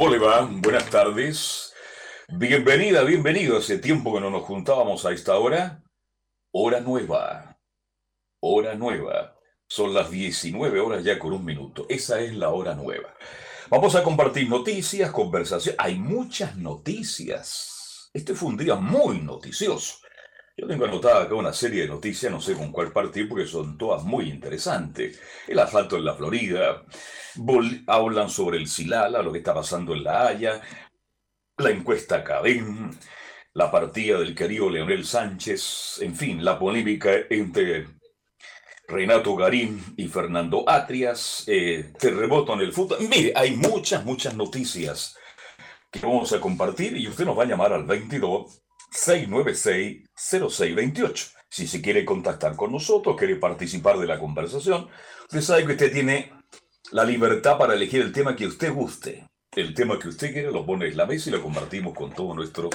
¿Cómo le va? Buenas tardes. Bienvenida, bienvenido. Hace tiempo que no nos juntábamos a esta hora. Hora nueva. Hora nueva. Son las 19 horas ya con un minuto. Esa es la hora nueva. Vamos a compartir noticias, conversaciones. Hay muchas noticias. Este fue un día muy noticioso. Yo tengo anotada acá una serie de noticias, no sé con cuál partir, porque son todas muy interesantes. El asalto en la Florida, hablan sobre el Silala, lo que está pasando en La Haya, la encuesta Cadén, la partida del querido Leonel Sánchez, en fin, la polémica entre Renato Garín y Fernando Atrias, eh, terremoto en el fútbol. Mire, hay muchas, muchas noticias que vamos a compartir y usted nos va a llamar al 22 696 0628. Si se quiere contactar con nosotros, quiere participar de la conversación, usted sabe que usted tiene la libertad para elegir el tema que usted guste el tema que usted quiere, lo pone en la mesa y lo compartimos con todos nuestros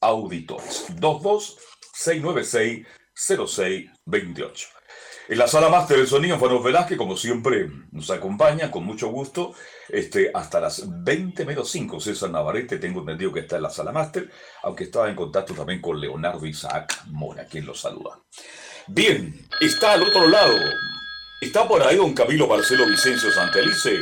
auditores. 22-696-0628. En la sala máster del sonido, Juan Velázquez, como siempre, nos acompaña con mucho gusto este, hasta las 20 menos 5. César Navarrete, tengo entendido que está en la sala máster, aunque estaba en contacto también con Leonardo Isaac Mora, quien lo saluda. Bien, está al otro lado. Está por ahí don Camilo Marcelo Vicencio Santelice.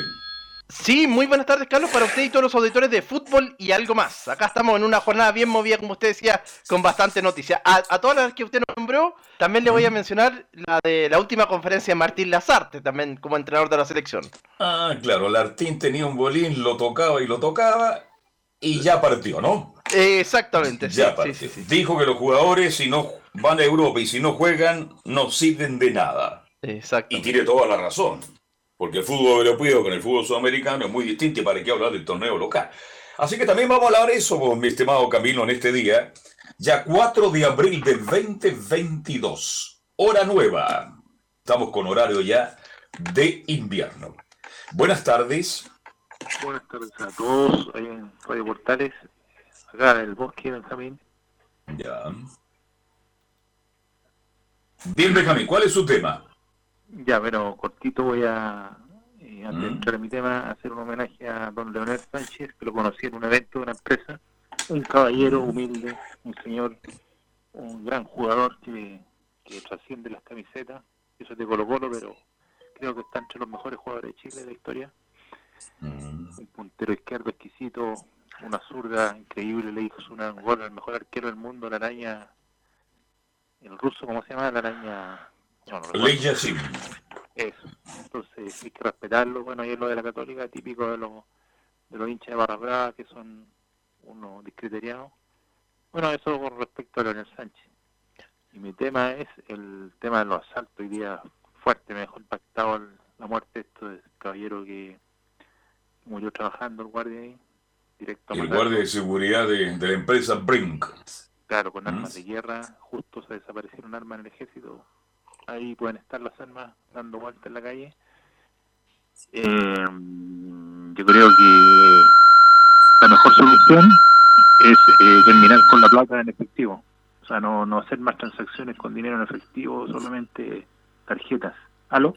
Sí, muy buenas tardes, Carlos, para usted y todos los auditores de fútbol y algo más. Acá estamos en una jornada bien movida, como usted decía, con bastante noticia. A, todas las que usted nombró, también le voy a mencionar la de la última conferencia de Martín Lazarte, también como entrenador de la selección. Ah, claro, Lartín tenía un bolín, lo tocaba y lo tocaba y ya partió, ¿no? exactamente, ya partió. Dijo que los jugadores, si no van a Europa y si no juegan, no sirven de nada. Exacto. Y tiene toda la razón porque el fútbol europeo con el fútbol sudamericano es muy distinto y para qué hablar del torneo local. Así que también vamos a hablar eso, mi estimado Camilo, en este día, ya 4 de abril del 2022, hora nueva. Estamos con horario ya de invierno. Buenas tardes. Buenas tardes a todos, ahí en Radio Portales, acá en el bosque, Benjamín. Ya. Bien, Benjamín, ¿cuál es su tema? Ya, pero cortito voy a, eh, antes de mm. entrar en mi tema, hacer un homenaje a don Leonel Sánchez, que lo conocí en un evento de una empresa. Un caballero humilde, un señor, un gran jugador que, que trasciende las camisetas. Eso es de Colo Colo, pero creo que está entre los mejores jugadores de Chile de la historia. Mm. Un puntero izquierdo exquisito, una zurda increíble, le hizo una gol al mejor arquero del mundo, la araña, el ruso, ¿cómo se llama? La araña Leya sí. Eso. Entonces hay que respetarlo. Bueno, y es lo de la católica, típico de los, de los hinchas de Barra que son unos discriteriados. Bueno, eso con respecto a Leonel Sánchez. Y mi tema es el tema de los asaltos. Hoy día fuerte me dejó impactado la muerte de este caballero que murió trabajando, el guardia ahí. Directo el guardia de seguridad de, la empresa Brink. Claro, con armas de guerra. Justo se desaparecieron armas en el ejército ahí pueden estar las armas dando vueltas en la calle. Eh, yo creo que la mejor solución es eh, terminar con la plata en efectivo. O sea, no, no hacer más transacciones con dinero en efectivo, solamente tarjetas. ¿Aló?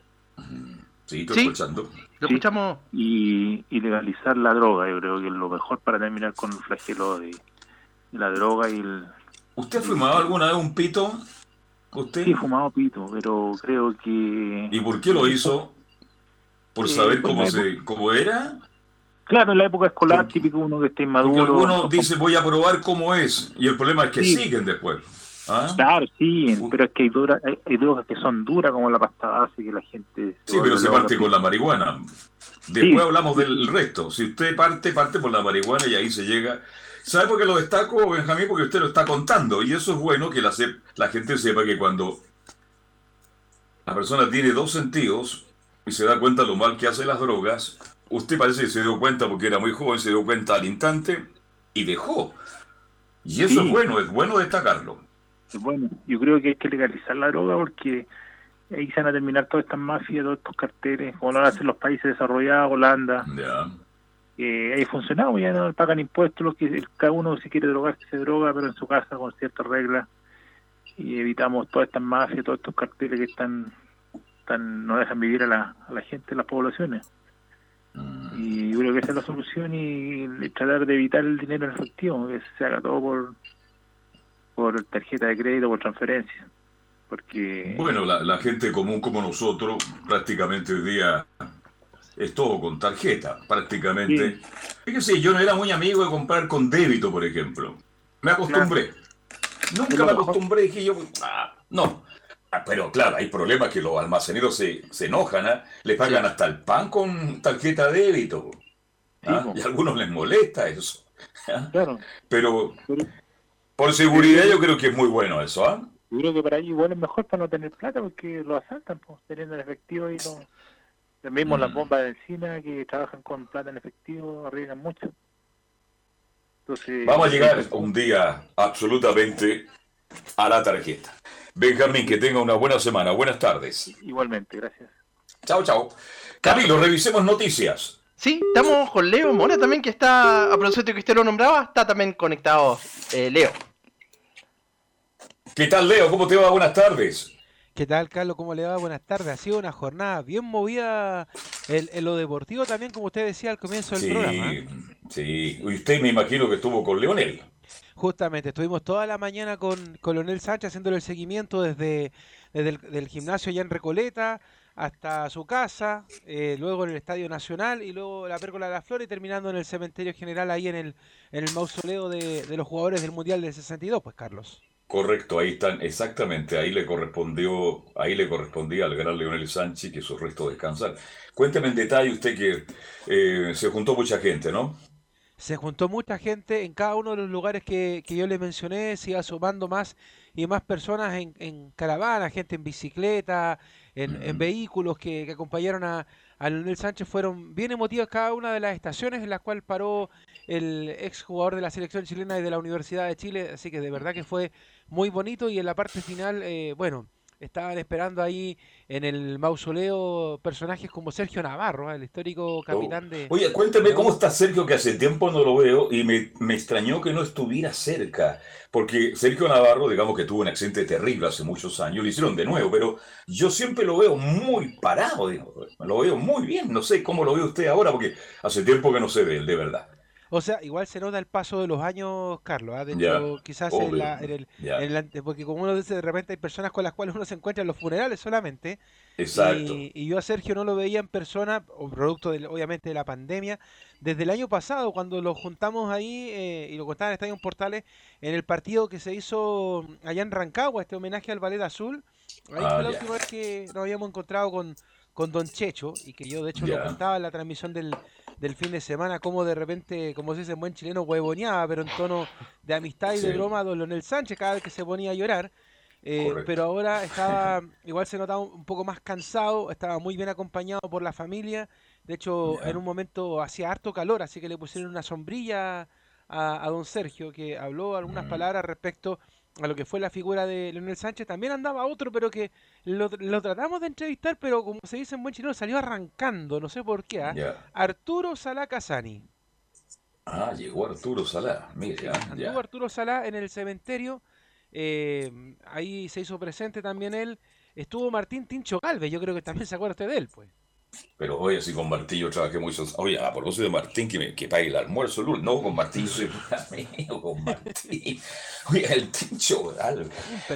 Sí, estoy escuchando. Lo escuchamos. Y, y, legalizar la droga, yo creo que es lo mejor para terminar con el flagelo de, la droga y el... ¿Usted ha fumado alguna vez un pito? Sí, fumado pito, pero creo que... ¿Y por qué lo hizo? ¿Por saber cómo, se, cómo era? Claro, en la época escolar, típico uno que esté inmaduro. uno dice, voy a probar cómo es, y el problema es que siguen después. ¿Ah? Claro, sí, pero es que hay, hay, drogas que son duras, como la pasta base, que la gente... sí, pero se parte con la marihuana. Después hablamos del resto. Si usted parte, parte por la marihuana y ahí se llega ¿Sabe por qué lo destaco, Benjamín? Porque usted lo está contando. Y eso es bueno que la, la gente sepa que cuando la persona tiene dos sentidos y se da cuenta lo mal que hace las drogas, usted parece que se dio cuenta porque era muy joven, se dio cuenta al instante y dejó. Y eso es bueno, es bueno destacarlo. Bueno, yo creo que hay que legalizar la droga porque ahí se van a terminar todas estas mafias, todos estos carteles, como lo hacen los países desarrollados, Holanda. Ya. Eh, ahí funcionado, ya no pagan impuestos, los que cada uno si quiere drogarse se droga, pero en su casa con ciertas reglas y evitamos todas estas mafias, todos estos carteles que están, están no dejan vivir a la, a la gente, a las poblaciones. Mm. Y yo creo que esa es la solución y, y tratar de evitar el dinero en efectivo, que se haga todo por, por tarjeta de crédito, por transferencia. Porque Bueno, la, la gente común como nosotros, prácticamente hoy día es todo con tarjeta, prácticamente. Fíjese, yo no era muy amigo de comprar con débito, por ejemplo. Me acostumbré. Nunca me acostumbré, dije yo, ah, no. Ah, pero claro, hay problemas que los almaceneros se, se enojan, ¿ah? le pagan hasta el pan con tarjeta de débito. ¿ah? Sí. Y a algunos les molesta eso. claro, Pero por seguridad yo creo que es muy bueno eso, ¿ah? yo creo que para ellos igual es mejor para no tener plata porque lo asaltan, pues, teniendo en efectivo y lo... Lo mismo las Mm. bombas de encina que trabajan con plata en efectivo, arriesgan mucho. Entonces, Vamos a llegar un día absolutamente a la tarjeta. Benjamín, que tenga una buena semana. Buenas tardes. Igualmente, gracias. Chao, chao. Camilo, revisemos noticias. Sí, estamos con Leo Mora también, que está, a propósito que usted lo nombraba, está también conectado eh, Leo. ¿Qué tal, Leo? ¿Cómo te va? Buenas tardes. ¿Qué tal, Carlos? ¿Cómo le va? Buenas tardes. Ha sido una jornada bien movida en, en lo deportivo también, como usted decía al comienzo del Sí, programa. ¿eh? sí. Y usted me imagino que estuvo con Leonel. Justamente, estuvimos toda la mañana con, con Leonel Sánchez haciéndole el seguimiento desde, desde el del gimnasio allá en Recoleta hasta su casa, eh, luego en el Estadio Nacional y luego la Pérgola de la Flor y terminando en el Cementerio General ahí en el, en el mausoleo de, de los jugadores del Mundial del 62, pues Carlos. Correcto, ahí están, exactamente, ahí le correspondió, ahí le correspondía al gran Leonel Sánchez que su resto descansar. Cuénteme en detalle usted que eh, se juntó mucha gente, ¿no? Se juntó mucha gente en cada uno de los lugares que, que yo le mencioné, se iba sumando más y más personas en, en caravana, gente en bicicleta, en, vehículos que, que acompañaron a, a Leonel Sánchez. Fueron bien emotivas cada una de las estaciones en las cuales paró el ex jugador de la selección chilena y de la Universidad de Chile, así que de verdad que fue muy bonito y en la parte final, eh, bueno, estaban esperando ahí en el mausoleo personajes como Sergio Navarro, ¿eh? el histórico capitán de... Oye, cuénteme de cómo está Sergio, que hace tiempo no lo veo y me, me extrañó que no estuviera cerca, porque Sergio Navarro, digamos que tuvo un accidente terrible hace muchos años, lo hicieron de nuevo, pero yo siempre lo veo muy parado, digo, lo veo muy bien, no sé cómo lo ve usted ahora, porque hace tiempo que no sé de él, de verdad. O sea, igual se nota el paso de los años, Carlos. ¿ah? De hecho, quizás en la- en el, ya. en porque como uno dice, de repente hay personas con las cuales uno se encuentra en los funerales solamente. Exacto. Y, y yo a Sergio no lo veía en persona, o producto del- obviamente de la pandemia, desde el año pasado, cuando lo juntamos ahí eh, y lo contaban en Estadio Portales, en el partido que se hizo allá en Rancagua, este homenaje al Ballet Azul. Ahí Ah, fue la ya. última vez que nos habíamos encontrado con, con Don Checho, y que yo de hecho lo Ya. contaba en la transmisión del, del fin de semana, como de repente, como se dice en buen chileno, huevoneaba, pero en tono de amistad y de broma Don Leonel Sánchez cada vez que se ponía a llorar. Eh, pero ahora estaba, igual se notaba un poco más cansado, estaba muy bien acompañado por la familia. De hecho, en un momento hacía harto calor, así que le pusieron una sombrilla a, a don Sergio, que habló algunas Mm. palabras respecto a lo que fue la figura de Leonel Sánchez. También andaba otro, pero que lo, lo tratamos de entrevistar, pero como se dice en buen chileno, salió arrancando, no sé por qué. ¿ah? Arturo Salá Casani. Ah, llegó Arturo Salá, mire, ah, Anduvo ya. Arturo Salá en el cementerio. eh, ahí se hizo presente también él. Estuvo Martín Tincho Galvez, yo creo que también se acuerda usted de él, pues. Pero oye, si con Martín yo trabajé muchos. Oye, a propósito de Martín, que, me, que pague el almuerzo, Lul. No, con Martín, yo soy amigo con Martín. Oye, el Tincho Galve.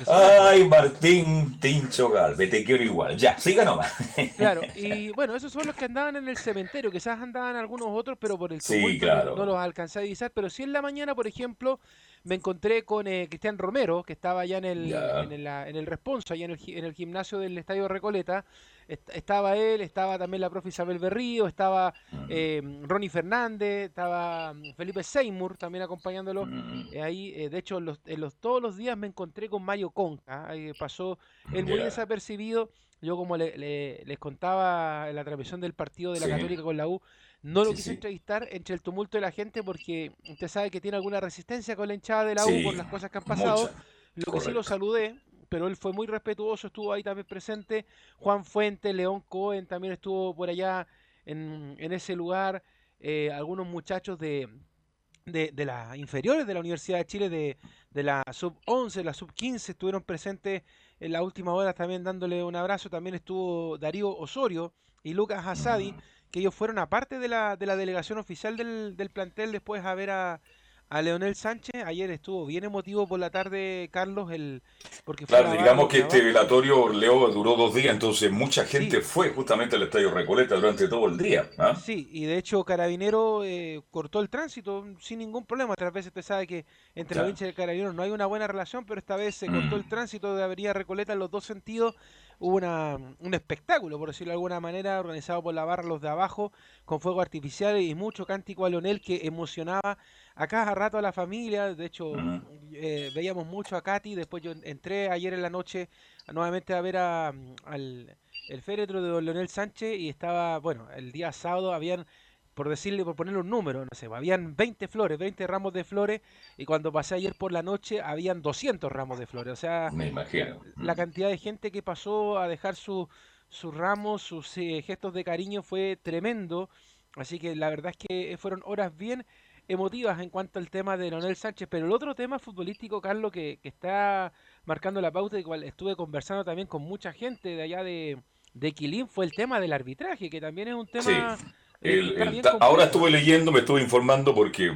Ay, Martín Tincho Galve, te quiero igual. Ya, siga nomás. Claro, y bueno, esos son los que andaban en el cementerio, quizás andaban algunos otros, pero por el Sí, tumulto no- claro. no, los alcancé a divisar, pero sí en la mañana, por ejemplo, me encontré con eh, Cristian Romero, que estaba allá en el, en el, en el responso, allá en el, en el gimnasio del Estadio Recoleta, Est- estaba él, estaba también la profe Isabel Berrío, estaba eh, Ronnie Fernández, estaba mm, Felipe Seymour también acompañándolo. Eh, ahí, eh, de hecho, en los, en los- todos los días me encontré con Mario Conca. ahí pasó él muy desapercibido, yo como les contaba en la transmisión del partido de la Católica con la U, no lo quise entrevistar entre el tumulto de la gente porque usted sabe que tiene alguna resistencia con la hinchada de la U por las cosas que han pasado. Lo que sí lo saludé, pero él fue muy respetuoso, estuvo ahí también presente. Juan Fuente, León Cohen también estuvo por allá en, ese lugar. Eh, algunos muchachos de, de, las inferiores de la Universidad de Chile, de, de la sub-11, la sub-15, estuvieron presentes en la última hora también dándole un abrazo. También estuvo Darío Osorio y Lucas Asadi, que ellos fueron aparte de la, de la delegación oficial del, del plantel después a ver a, a Leonel Sánchez. Ayer estuvo bien emotivo por la tarde, Carlos, el porque Claro, digamos que este velatorio, Leo, duró dos días, entonces mucha gente fue justamente al Estadio Recoleta durante todo el día. ¿ah? Sí, y de hecho Carabinero eh, cortó el tránsito sin ningún problema. Otras veces usted sabe que entre la hinchas y el Carabinero no hay una buena relación, pero esta vez se cortó el mm. tránsito de Avenida Recoleta en los dos sentidos hubo una, un espectáculo, por decirlo de alguna manera, organizado por la barra Los de Abajo, con fuego artificial y mucho cántico a Leonel que emocionaba a cada rato a la familia. De hecho, eh, veíamos mucho a Katy. Después yo entré ayer en la noche nuevamente a ver a, al el féretro de don Leonel Sánchez y estaba, bueno, el día sábado habían por decirle, por ponerle un número, no sé, habían 20 flores, 20 ramos de flores, y cuando pasé ayer por la noche habían 200 ramos de flores. O sea, Me imagino. la cantidad de gente que pasó a dejar sus ramos, sus eh, gestos de cariño fue tremendo. Así que la verdad es que fueron horas bien emotivas en cuanto al tema de Leonel Sánchez. Pero el otro tema futbolístico, Carlos, que, que está marcando la pauta y cual estuve conversando también con mucha gente de allá de, de Quilín, fue el tema del arbitraje, que también es un tema ahora estuve leyendo, me estuve informando porque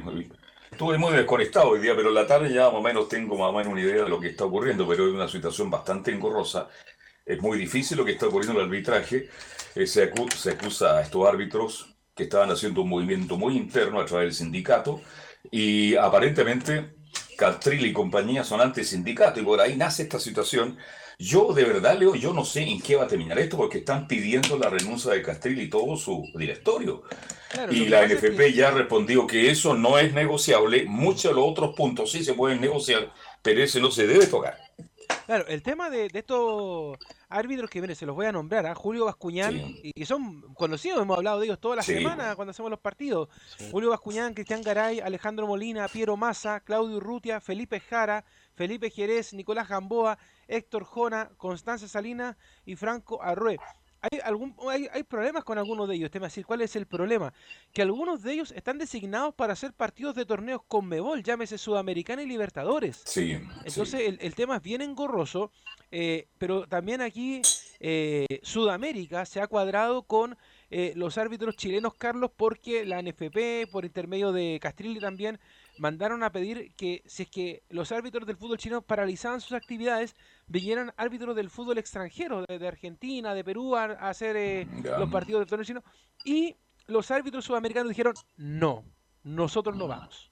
estuve muy desconectado hoy día, pero la tarde ya más o menos tengo más o menos una idea de lo que está ocurriendo, pero es una situación bastante engorrosa. Es muy difícil lo que está ocurriendo en el arbitraje. Eh, se, se acusa a estos árbitros que estaban haciendo un movimiento muy interno a través del sindicato y aparentemente Castril y compañía son anti-sindicato y por ahí nace esta situación yo de verdad, Leo, yo no sé en qué va a terminar esto porque están pidiendo la renuncia de Castril y todo su directorio. y la NFP ya ha respondido que eso no es negociable. Muchos de los otros puntos sí se pueden negociar, pero ese no se debe tocar. Claro, el tema de, estos árbitros que viene, se los voy a nombrar, a ¿ah? Julio Bascuñán, y, son conocidos, hemos hablado de ellos toda la semana cuando hacemos los partidos. Julio Bascuñán, Cristian Garay, Alejandro Molina, Piero Massa, Claudio Urrutia, Felipe Jara, Felipe Jerez, Nicolás Gamboa, Héctor Jona, Constanza Salina y Franco Arrué. Hay, algún, hay, hay, problemas con algunos de ellos. Te decir, ¿cuál es el problema? Que algunos de ellos están designados para hacer partidos de torneos con Mebol, llámese Sudamericana y Libertadores. Sí. Entonces El, el, tema es bien engorroso, eh, pero también aquí eh, Sudamérica se ha cuadrado con eh, los árbitros chilenos, Carlos, porque la NFP, por intermedio de Castrilli también, mandaron a pedir que si es que los árbitros del fútbol chino paralizaban sus actividades, vinieran árbitros del fútbol extranjero, de, Argentina, de Perú, a, hacer eh, los partidos del fútbol chino. Y los árbitros sudamericanos dijeron, no, nosotros no vamos.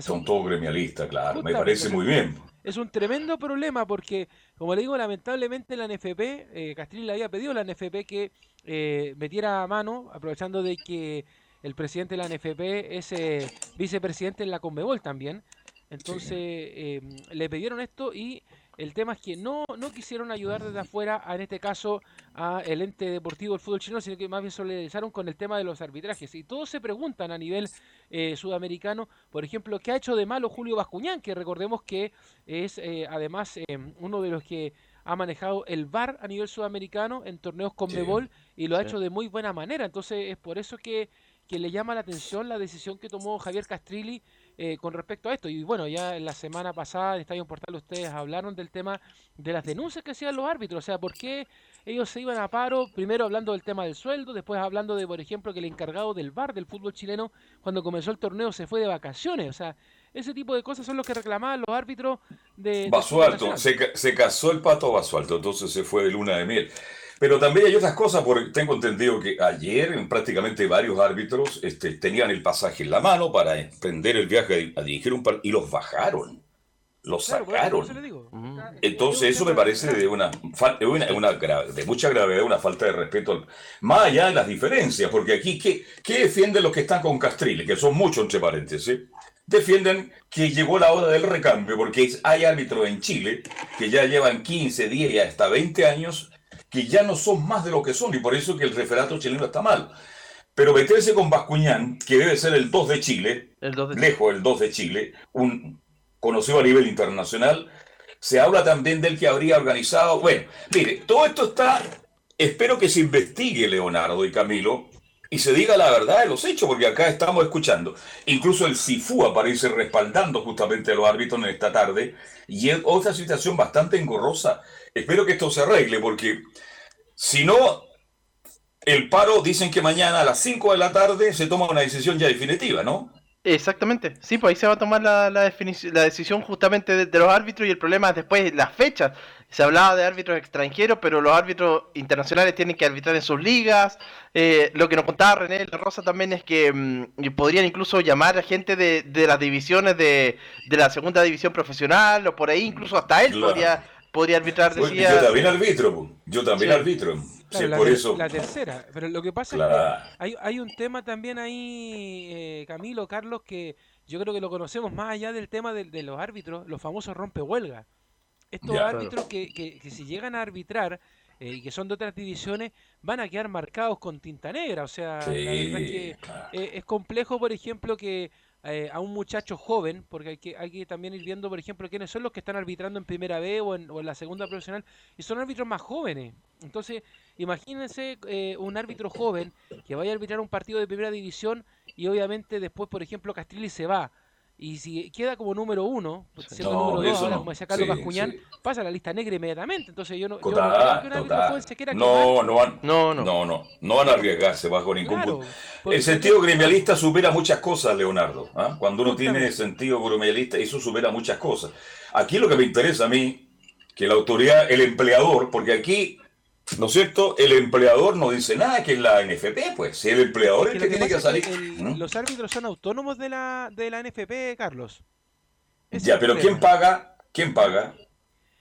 Son todos gremialistas, claro, me parece muy bien. Es un tremendo problema porque, como le digo, lamentablemente la NFP, eh, Castrilli le había pedido a la NFP que eh, metiera a mano, aprovechando de que el presidente de la NFP es eh, vicepresidente en la Conmebol también. Entonces em, le pidieron esto y el tema es que no, no quisieron ayudar desde afuera, en este caso, a el ente deportivo del fútbol chino, sino que más bien solidarizaron con el tema de los arbitrajes. Y todos se preguntan a nivel eh, sudamericano, por ejemplo, ¿qué ha hecho de malo Julio Bascuñán? Que recordemos que es eh, además em, uno de los que ha manejado el VAR a nivel sudamericano en torneos con Mebol y lo ha hecho de muy buena manera. Entonces es por eso que que le llama la atención la decisión que tomó Javier Castrilli eh, con respecto a esto. Y bueno, ya la semana pasada en Estadio Portal ustedes hablaron del tema de las denuncias que hacían los árbitros. O sea, ¿por qué ellos se iban a paro? Primero hablando del tema del sueldo, después hablando de, por ejemplo, que el encargado del bar del fútbol chileno, cuando comenzó el torneo, se fue de vacaciones. O sea, ese tipo de cosas son los que reclamaban los árbitros de... Basualto, se, se casó el pato Basualto, entonces se fue de luna de miel. Pero también hay otras cosas, porque tengo entendido que ayer prácticamente varios árbitros este, tenían el pasaje en la mano para emprender el viaje a dirigir un partido y los bajaron, los sacaron. Entonces eso me parece de una, una, de mucha gravedad, una falta de respeto, más allá de las diferencias, porque aquí, ¿qué, qué defienden los que están con Castrile? Que son muchos, entre paréntesis. Defienden que llegó la hora del recambio, porque hay árbitros en Chile que ya llevan 15, 10 y hasta 20 años que ya no son más de lo que son y por eso que el referato chileno está mal. Pero meterse con Bascuñán, que debe ser el 2 de Chile, El 2 de lejos el 2 de Chile, un conocido a nivel internacional, se habla también del que habría organizado. Bueno, mire, todo esto está. Espero que se investigue Leonardo y Camilo y se diga la verdad de los hechos, porque acá estamos escuchando. Incluso el CIFU aparece respaldando justamente a los árbitros en esta tarde y es otra situación bastante engorrosa. Espero que esto se arregle, porque si no, el paro dicen que mañana a las 5 de la tarde se toma una decisión ya definitiva, ¿no? Exactamente, sí, pues ahí se va a tomar la, la, definición, la decisión justamente de, de los árbitros y el problema es después las fechas. Se hablaba de árbitros extranjeros, pero los árbitros internacionales tienen que arbitrar en sus ligas. Eh, lo que nos contaba René La Rosa también es que mm, podrían incluso llamar a gente de, de las divisiones de, de la segunda división profesional o por ahí, incluso hasta él Claro. podría, podría arbitrar, decía. Yo también arbitro, yo también Sí. arbitro. Claro, Sí, la, por eso. la tercera. Pero lo que pasa Claro. es que hay, hay un tema también ahí, eh, Camilo, Carlos, que yo creo que lo conocemos más allá del tema de, de los árbitros, los famosos rompehuelga. Estos Ya. árbitros que, que, que si llegan a arbitrar eh, y que son de otras divisiones, van a quedar marcados con tinta negra. O sea, la verdad es que claro. eh, es complejo, por ejemplo, que eh, a un muchacho joven, porque hay que, hay que también ir viendo, por ejemplo, quiénes son los que están arbitrando en primera B o en, o en la segunda profesional, y son árbitros más jóvenes. Entonces, imagínense eh, un árbitro joven que vaya a arbitrar un partido de primera división y obviamente después, por ejemplo, Castrilli se va. Y si queda como número uno, pues, siendo No, número dos, ahora no. como decía Carlos Sí, Bascuñán, sí. pasa a la lista negra inmediatamente. Entonces yo no, yo no creo Total, que se quiera No, no van, No, no. no, no, no van a arriesgarse bajo ningún Claro, punto. porque- El sentido gremialista supera muchas cosas, Leonardo. ¿ah? Cuando uno tiene sentido gremialista, eso supera muchas cosas. Aquí lo que me interesa a mí, que la autoridad, el empleador, porque aquí, ¿no es cierto? El empleador no dice nada que es la NFP, pues. Si el empleador es que el que tiene que salir. el- ¿Mm? los árbitros son autónomos de la, de la NFP, Carlos. Ya, pero ¿quién paga? ¿Quién paga?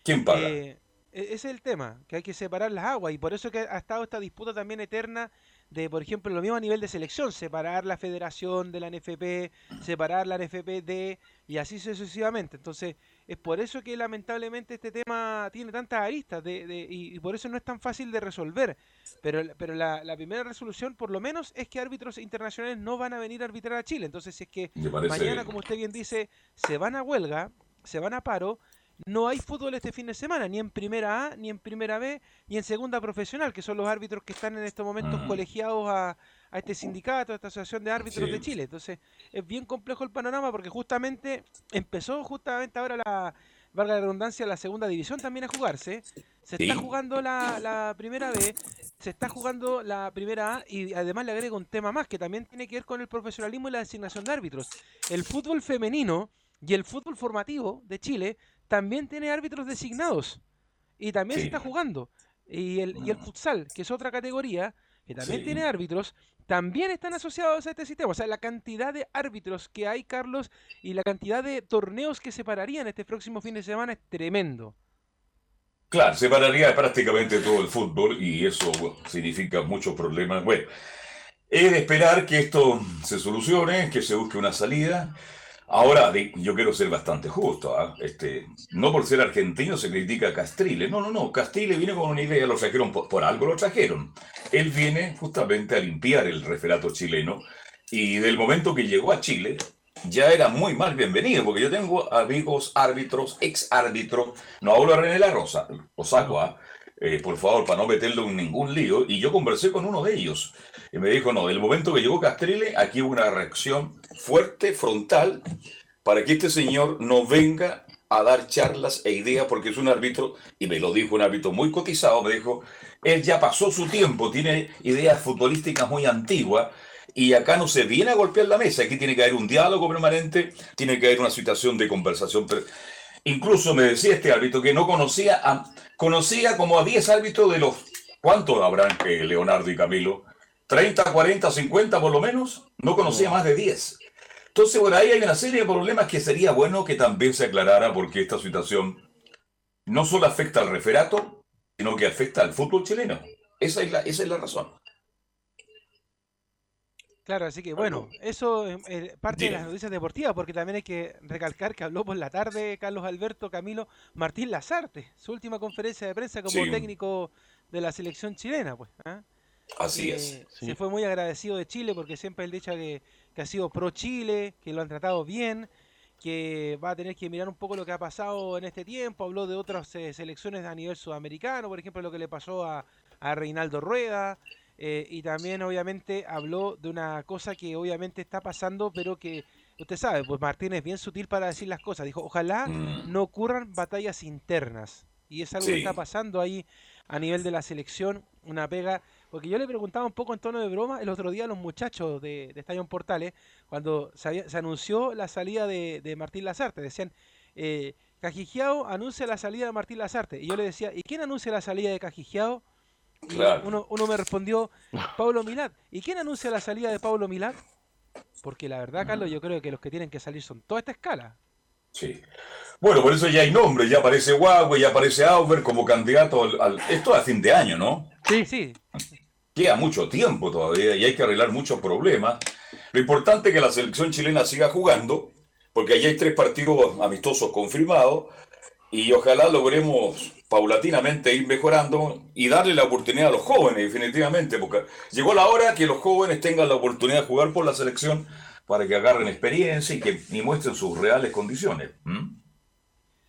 ¿Quién paga? Eh, e- ese es el tema, que hay que separar las aguas y por eso que ha estado esta disputa también eterna de, por ejemplo, lo mismo a nivel de selección, separar la federación de la NFP, separar la NFP de y así sucesivamente. Entonces, es por eso que lamentablemente este tema tiene tantas aristas de, de- y, y por eso no es tan fácil de resolver. Pero, pero la, la primera resolución, por lo menos, es que árbitros internacionales no van a venir a arbitrar a Chile. Entonces, si es que mañana, como usted bien dice, se van a huelga, se van a paro, no hay fútbol este fin de semana, ni en primera A, ni en primera B, ni en segunda profesional, que son los árbitros que están en estos momentos Mm. colegiados a, a este sindicato, a esta asociación de árbitros Sí. de Chile. Entonces, es bien complejo el panorama porque justamente empezó justamente ahora la, valga la redundancia, la segunda división también a jugarse. Se está jugando la, la primera B, se está jugando la primera A y además le agrego un tema más que también tiene que ver con el profesionalismo y la designación de árbitros. El fútbol femenino y el fútbol formativo de Chile también tiene árbitros designados y también se Sí. está jugando. Y el, y el Mm. futsal, que es otra categoría que también Sí. tiene árbitros, también están asociados a este sistema. O sea, la cantidad de árbitros que hay, Carlos, y la cantidad de torneos que se pararían este próximo fin de semana es tremendo. Claro, separaría prácticamente todo el fútbol y eso bueno, significa muchos problemas. Bueno, es de esperar que esto se solucione, que se busque una salida. Ahora, yo quiero ser bastante justo. ¿ah? Este, no por ser argentino se critica a Castrile. No, no, no. Castrile viene con una idea, lo trajeron por, por algo, lo trajeron. Él viene justamente a limpiar el referato chileno y del momento que llegó a Chile ya era muy mal bienvenido, porque yo tengo amigos árbitros, ex árbitros, no hablo de René La Rosa, lo saco, ¿ah? Eh, por favor, para no meterlo en ningún lío, y yo conversé con uno de ellos, y me dijo, no, del momento que llegó Castrile, aquí hubo una reacción fuerte, frontal, para que este señor no venga a dar charlas e ideas, porque es un árbitro, y me lo dijo un árbitro muy cotizado, me dijo, él ya pasó su tiempo, tiene ideas futbolísticas muy antiguas, y acá no se viene a golpear la mesa, aquí tiene que haber un diálogo permanente, tiene que haber una situación de conversación. Incluso me decía este árbitro que no conocía, a, conocía como a 10 árbitros de los, ¿cuántos habrán que Leonardo y Camilo? ¿30, 40, 50 por lo menos? No conocía más de 10. Entonces, por ahí hay una serie de problemas que sería bueno que también se aclarara porque esta situación no solo afecta al referato, sino que afecta al fútbol chileno. Esa es la, esa es la razón. Claro, así que bueno, eso es eh, parte de las noticias deportivas, porque también hay que recalcar que habló por la tarde Carlos Alberto Camilo Martín Lazarte, su última conferencia de prensa como Sí. técnico de la selección chilena, pues. ¿ah? Así Eh, es. Se fue muy agradecido de Chile porque siempre él dicho que, que ha sido pro Chile, que lo han tratado bien, que va a tener que mirar un poco lo que ha pasado en este tiempo. Habló de otras eh, selecciones a nivel sudamericano, por ejemplo, lo que le pasó a, a Reinaldo Rueda. Eh, y también, obviamente, habló de una cosa que obviamente está pasando, pero que usted sabe, pues Martín es bien sutil para decir las cosas. Dijo, ojalá Mm. no ocurran batallas internas. Y es algo que está pasando ahí a nivel de la selección, una pega. Porque yo le preguntaba un poco en tono de broma el otro día a los muchachos de, de Estadio Portales, cuando se, había- se anunció la salida de, de Martín Lazarte. Decían, eh, Cajigiao anuncia la salida de Martín Lazarte. Y yo le decía, ¿y quién anuncia la salida de Cajigiao? Claro. uno, uno me respondió, Pablo Milad. ¿Y quién anuncia la salida de Pablo Milad? Porque la verdad, Carlos, yo creo que los que tienen que salir son toda esta escala. Sí. Bueno, por eso ya hay nombre, ya aparece Huawei, ya aparece Auber como candidato al, al- Esto a fin de año, ¿no? Sí, sí. Queda mucho tiempo todavía y hay que arreglar muchos problemas. Lo importante es que la selección chilena siga jugando, porque allí hay tres partidos amistosos confirmados y ojalá logremos paulatinamente ir mejorando y darle la oportunidad a los jóvenes, definitivamente, porque llegó la hora que los jóvenes tengan la oportunidad de jugar por la selección para que agarren experiencia y que y muestren sus reales condiciones.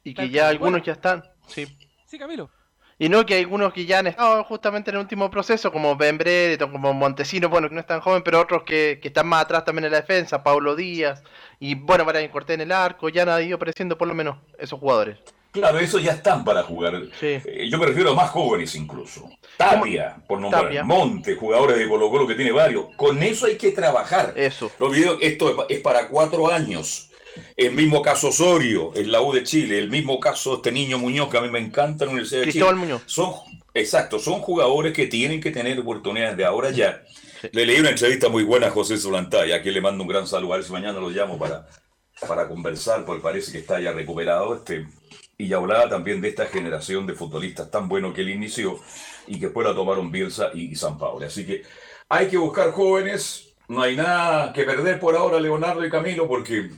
Y que ya algunos ya están. Sí. Sí, Camilo. Y no que hay algunos que ya han estado justamente en el último proceso, como Ben Brereton, como Montesino, bueno, que no es tan joven, pero otros que, que están más atrás también en la defensa, Pablo Díaz, y bueno, Brian Cortés en el arco, ya han ido apareciendo por lo menos esos jugadores. Claro, esos ya están para jugar. Sí. Eh, Yo me refiero a más jóvenes incluso. Tapia, por nombrar. Tapia. Monte, jugadores de Colo Colo que tiene varios. Con eso hay que trabajar. Eso. No olviden, esto es pa- es para cuatro años. El mismo caso Osorio, en la U de Chile. El mismo caso este niño Muñoz, que a mí me encanta en la Universidad de Cristóbal Chile. Muñoz. Son, exacto, son jugadores que tienen que tener oportunidades de ahora ya. Le leí una entrevista muy buena a José Solantay, a quien le mando un gran saludo. A ver si mañana lo llamo para, para conversar, porque parece que está ya recuperado. Este, y hablaba también de esta generación de futbolistas tan bueno que él inició y que después la tomaron Bielsa y, San Pablo. Así que hay que buscar jóvenes. No hay nada que perder por ahora, Leonardo y Camilo, porque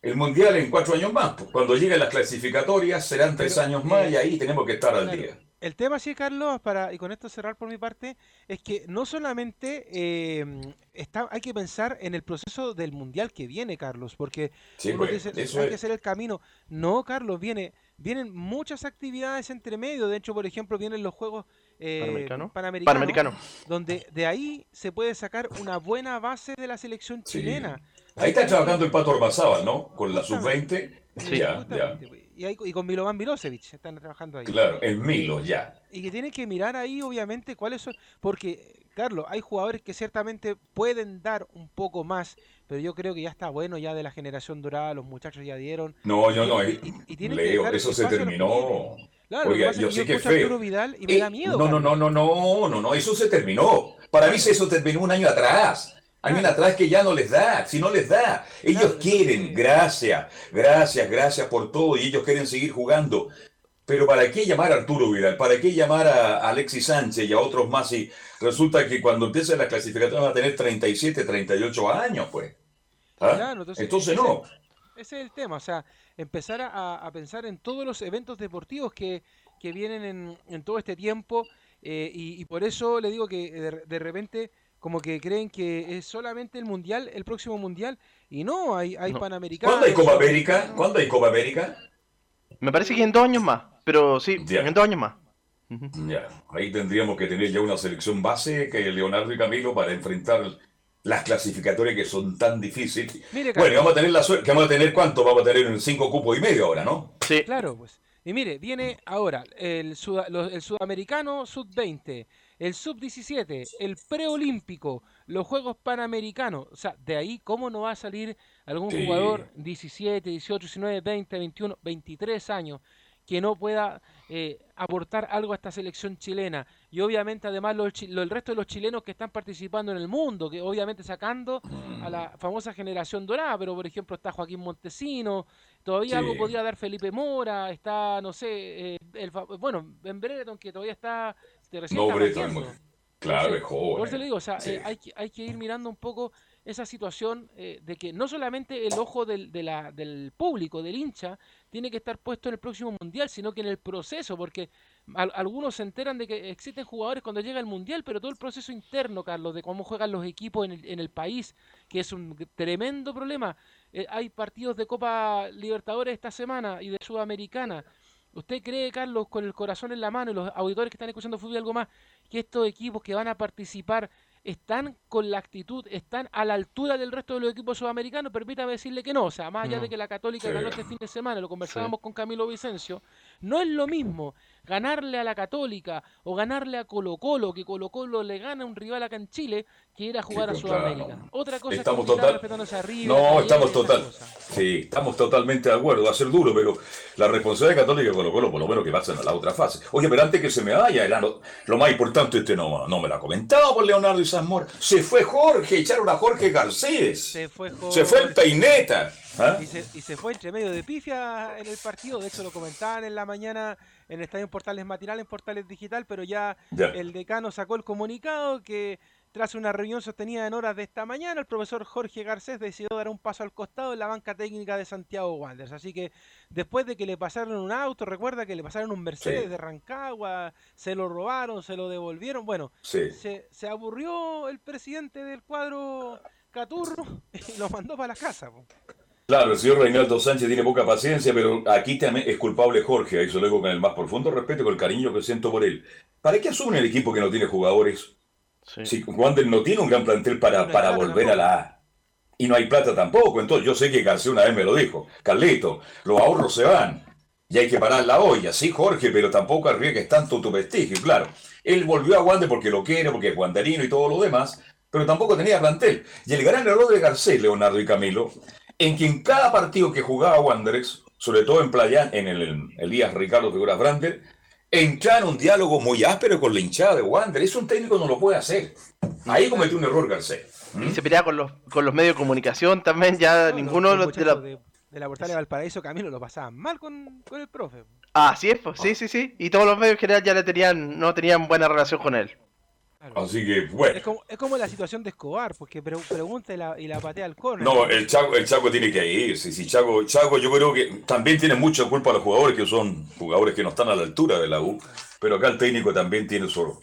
el Mundial en cuatro años más. pues, Cuando lleguen las clasificatorias serán tres años más eh, y ahí tenemos que estar al día. El tema, sí, Carlos, para, y con esto cerrar por mi parte, es que no solamente eh, está, hay que pensar en el proceso del mundial que viene, Carlos, porque Sí, uno pues, dice, eso hay es. que hacer el camino. No, Carlos, viene, vienen muchas actividades entre medio. De hecho, por ejemplo, vienen los Juegos eh, Panamericano. Panamericanos, Panamericano. donde de ahí se puede sacar una buena base de la selección Sí. chilena. Ahí está trabajando el Pato Ormazábal, ¿no? Con la sub-20. Sí. Ya, ya. Y, con Milovan Milosevic están trabajando ahí. Claro, en Milo, ya. Y que tienen que mirar ahí, obviamente, cuáles son. Porque, Carlos, hay jugadores que ciertamente pueden dar un poco más, pero yo creo que ya está bueno ya de la generación dorada, los muchachos ya dieron. No, yo no. Y- eh, y- y tienen que Leo, dejar eso se terminó. Claro, que Oiga, yo sé que que es feo. Vidal y me Eh, da miedo. No, no, no, no, no, no, no, eso se terminó. Para mí eso terminó un año atrás. Año Claro. atrás que ya no les da, si no les da. Ellos quieren, gracias, gracias, gracias por todo y ellos quieren seguir jugando. Pero ¿para qué llamar a Arturo Vidal? ¿Para qué llamar a Alexis Sánchez y a otros más si resulta que cuando empiecen las clasificatorias van a tener 37, 38 años, pues? ¿Ah? Claro, entonces, Entonces ese- no. Ese es el tema, o sea, empezar a, a pensar en todos los eventos deportivos que, que vienen en, en todo este tiempo eh, y, y por eso le digo que de, de repente como que creen que es solamente el mundial, el próximo mundial y no, hay, hay No. panamericanos. ¿Cuándo hay Copa América? ¿Cuándo hay Copa América? Me parece que en dos años más, pero sí, Ya. en dos años más. Ya, ahí tendríamos que tener ya una selección base que Leonardo y Camilo para enfrentar las clasificatorias que son tan difíciles. Mire, Bueno, vamos a tener la suerte, que vamos a tener cuánto, vamos a tener cinco cupos y medio ahora, ¿no? Sí, Claro, pues. Y mire, viene ahora el, los- el sudamericano sub-20, el sub-17, el preolímpico, los Juegos Panamericanos. O sea, de ahí, ¿cómo no va a salir algún Sí. jugador 17, 18, 19, 20, 21, 23 años que no pueda eh, aportar algo a esta selección chilena? Y obviamente, además, los, el resto de los chilenos que están participando en el mundo, que obviamente sacando a la famosa generación dorada, pero por ejemplo está Joaquín Montesino, todavía algo Sí. podría dar Felipe Mora, está, no sé, eh, el, bueno, Ben Brereton, que todavía está, recién No, muy- Claro, es joven. Por eso le digo, o sea, Sí. eh, hay, que, hay que ir mirando un poco esa situación eh, de que no solamente el ojo del, de la- del público, del hincha, tiene que estar puesto en el próximo mundial, sino que en el proceso, porque algunos se enteran de que existen jugadores cuando llega el Mundial, pero todo el proceso interno, Carlos, de cómo juegan los equipos en el, en el país, que es un tremendo problema. Eh, hay partidos de Copa Libertadores esta semana y de Sudamericana. ¿Usted cree, Carlos, con el corazón en la mano y los auditores que están escuchando fútbol algo más, que estos equipos que van a participar están con la actitud, están a la altura del resto de los equipos sudamericanos, permítame decirle que no, o sea, más allá de que la Católica ganó este fin de semana, lo conversábamos con Camilo Vicencio, no es lo mismo ganarle a la Católica o ganarle a Colo Colo, que Colo Colo le gana a un rival acá en Chile, que ir a jugar a Sudamérica. Otra cosa estamos es total... arriba, No, estamos total. Sí, estamos totalmente de acuerdo, va a ser duro, pero la responsabilidad católica de Colo Colo, por lo menos que pasen a la otra fase. Oye, pero antes que se me vaya, era lo, más importante, este no, no me lo ha comentado por Leonardo y Zamora. Se fue Jorge, echaron a Jorge Garcés. Se fue Jorge. Se fue el peineta. ¿Ah? Y, se, fue entre medio de pifia en el partido, de hecho lo comentaban en la mañana en el Estadio en Portales Matinal, en Portales Digital, pero ya, el decano sacó el comunicado que tras una reunión sostenida en horas de esta mañana, el profesor Jorge Garcés decidió dar un paso al costado en la banca técnica de Santiago Wanderers. Así que después de que le pasaron un auto, recuerda que le pasaron un Mercedes de Rancagua, se lo robaron, se lo devolvieron. Bueno, se, se, aburrió el presidente del cuadro Caturro y lo mandó para la casa. Claro, el señor Reinaldo Sánchez tiene poca paciencia, pero aquí también es culpable Jorge, ahí se lo digo con el más profundo respeto y con el cariño que siento por él. ¿Para qué asume el equipo que no tiene jugadores? Si Wander no tiene un gran plantel para, para volver a la A. Y no hay plata tampoco. Entonces, yo sé que García una vez me lo dijo. Carlito, los ahorros se van. Y hay que parar la olla. Sí, Jorge, pero tampoco arriesgues tanto tu prestigio. Claro, él volvió a Wander porque lo quiere, porque es guandarino y todo lo demás, pero tampoco tenía plantel. Y el gran error de Garcés, Leonardo y Camilo, en que en cada partido que jugaba Wanderers, sobre todo en Playa, en el Elías Ricardo Figuras Brander, entrar en un diálogo muy áspero con la hinchada de Wander. Es un técnico no lo puede hacer. Ahí cometió un error Garcés. Y se pelea con los, con los medios de comunicación también, ya ninguno de, la... De, la portal de Valparaíso Camilo lo pasaban mal con, con el profe. Ah, sí, pues, sí, sí, sí. Y todos los medios en general ya le tenían, no tenían buena relación con él. Así que, bueno. Es como, la situación de Escobar, porque pregunta y la, y la patea al córner. No, el Chaco, el Chaco tiene que ir. Si, Chaco, Chaco, yo creo que también tiene mucha culpa a los jugadores, que son jugadores que no están a la altura de la U. Pero acá el técnico también tiene su.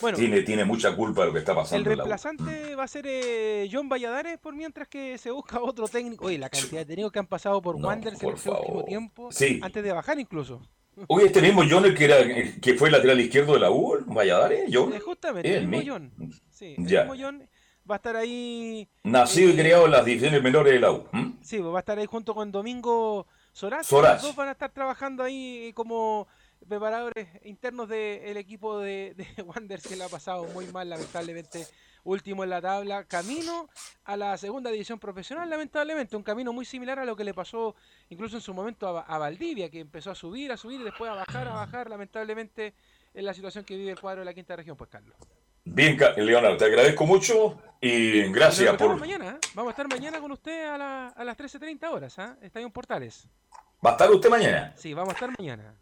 Bueno, tiene, tiene mucha culpa de lo que está pasando. El reemplazante va a ser eh, John Valladares, por mientras que se busca otro técnico. Oye, la cantidad de técnicos que han pasado por no, Wanderers en este último tiempo, antes de bajar incluso. Oye, este mismo John, que, era, que fue lateral izquierdo de la U, Valladares, John. Eh, justamente, el mismo John. Sí, el mismo John va a estar ahí. Nacido y eh, criado en las divisiones menores de la U. Sí, pues va a estar ahí junto con Domingo Soraz. Los dos van a estar trabajando ahí como preparadores internos del equipo de, de que le ha pasado muy mal, lamentablemente último en la tabla, camino a la segunda división profesional, lamentablemente, un camino muy similar a lo que le pasó incluso en su momento a, Valdivia, que empezó a subir, a subir y después a bajar, a bajar, lamentablemente, en la situación que vive el cuadro de la quinta región, pues Carlos. Bien, Leonardo, te agradezco mucho y gracias por... Mañana, ¿eh? Vamos a estar mañana con usted a, la, a las 13.30 horas, ¿eh? Está en Portales. ¿Va a estar usted mañana? Sí, vamos a estar mañana.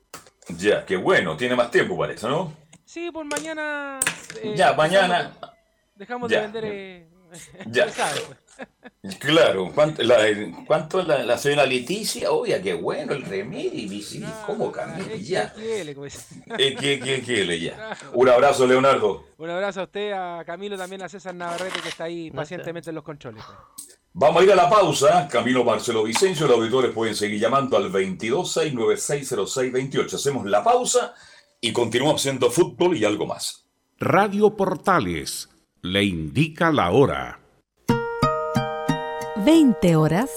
Ya, qué bueno, tiene más tiempo para eso, ¿no? Sí, por mañana... Eh, ya, mañana... Dejamos de vender. Eh, ya. claro, ¿cuánto, la, cuánto la, la, señora Leticia? Oye, qué bueno el remedio. ¿Cómo cambió? Ya. ¿Qué, ya? Un abrazo, Leonardo. Un abrazo a usted, a Camilo, también a César Navarrete, que está ahí pacientemente en los controles. Pues. Vamos a ir a la pausa. Camilo Marcelo Vicencio, los auditores pueden seguir llamando al 226960628. Hacemos la pausa y continuamos haciendo fútbol y algo más. Radio Portales le indica la hora. 20 horas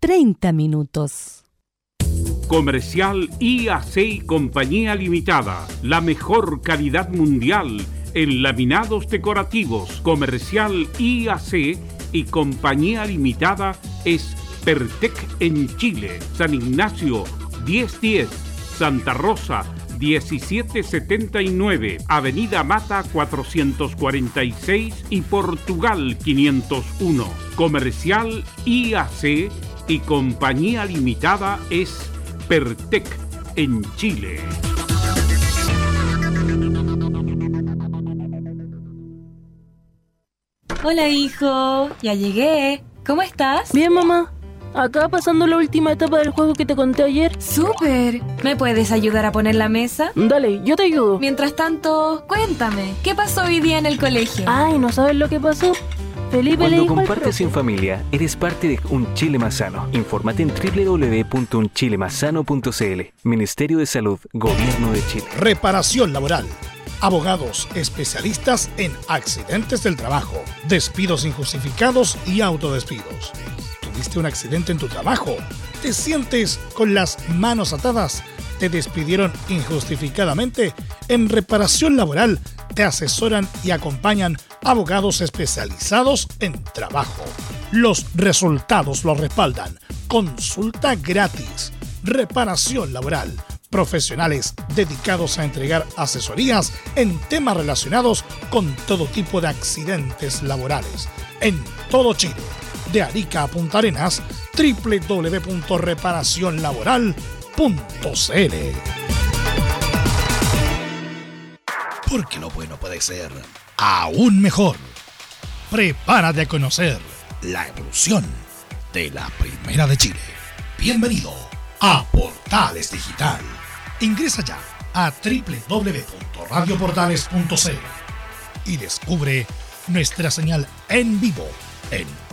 30 minutos. Comercial IAC y Compañía Limitada. La mejor calidad mundial en laminados decorativos. Comercial IAC y Compañía Limitada es Pertec en Chile. San Ignacio 1010. Santa Rosa 1779, Avenida Mata 446 y Portugal 501. Comercial IAC y Compañía Limitada es Pertec en Chile. Hola hijo, ya llegué. ¿Cómo estás? Bien mamá. Acá pasando la última etapa del juego que te conté ayer. ¡Súper! ¿Me puedes ayudar a poner la mesa? Dale, yo te ayudo. Mientras tanto, cuéntame, ¿qué pasó hoy día en el colegio? Ay, ¿no sabes lo que pasó? Felipe Cuando le dijo compartes en familia, eres parte de Un Chile Más Sano. Infórmate en www.unchilemasano.cl. Ministerio de Salud, Gobierno de Chile. Reparación laboral. Abogados especialistas en accidentes del trabajo, despidos injustificados y autodespidos. ¿Tuviste un accidente en tu trabajo? ¿Te sientes con las manos atadas? ¿Te despidieron injustificadamente? En reparación laboral te asesoran y acompañan abogados especializados en trabajo. Los resultados lo respaldan. Consulta gratis. Reparación laboral. Profesionales dedicados a entregar asesorías en temas relacionados con todo tipo de accidentes laborales. En todo Chile. De Arica a Punta Arenas, www.reparacionlaboral.cl. Porque lo bueno puede ser aún mejor. Prepárate a conocer la evolución de la Primera de Chile. Bienvenido a Portales Digital. Ingresa ya a www.radioportales.cl y descubre nuestra señal en vivo en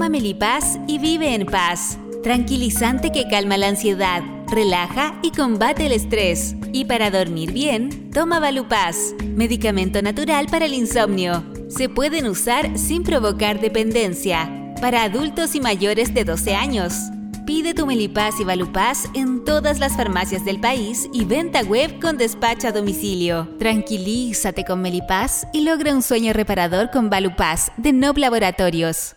Toma Melipaz y vive en paz. Tranquilizante que calma la ansiedad, relaja y combate el estrés. Y para dormir bien, toma Valupaz, medicamento natural para el insomnio. Se pueden usar sin provocar dependencia. Para adultos y mayores de 12 años. Pide tu Melipaz y Valupaz en todas las farmacias del país y venta web con despacho a domicilio. Tranquilízate con Melipaz y logra un sueño reparador con Valupaz de Nob Laboratorios.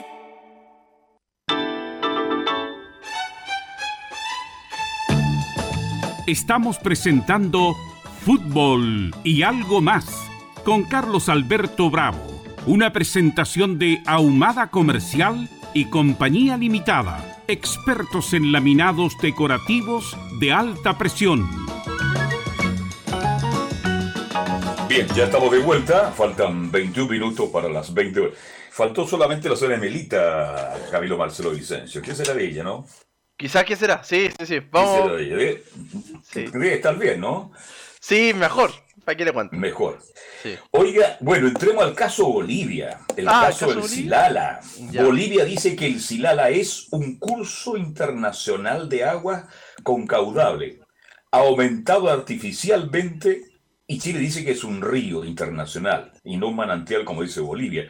Estamos presentando Fútbol y algo más con Carlos Alberto Bravo, una presentación de Ahumada Comercial y Compañía Limitada, expertos en laminados decorativos de alta presión. Bien, ya estamos de vuelta. Faltan 21 minutos para las 20 horas. Faltó solamente la señora Emelita, Camilo Marcelo Vicencio. ¿Qué será de ella, no? Quizás, ¿qué será? Sí, sí, sí. ¿Qué Vamos. será de ella? Estar bien, ¿no? Sí, mejor. ¿Para qué le cuento? Mejor. Sí. Oiga, bueno, entremos al caso Bolivia, el Ah, ¿el caso caso del Bolivia? Silala. Ya. Bolivia dice que el Silala es un curso internacional de agua concaudable, aumentado artificialmente, y Chile dice que es un río internacional y no un manantial como dice Bolivia,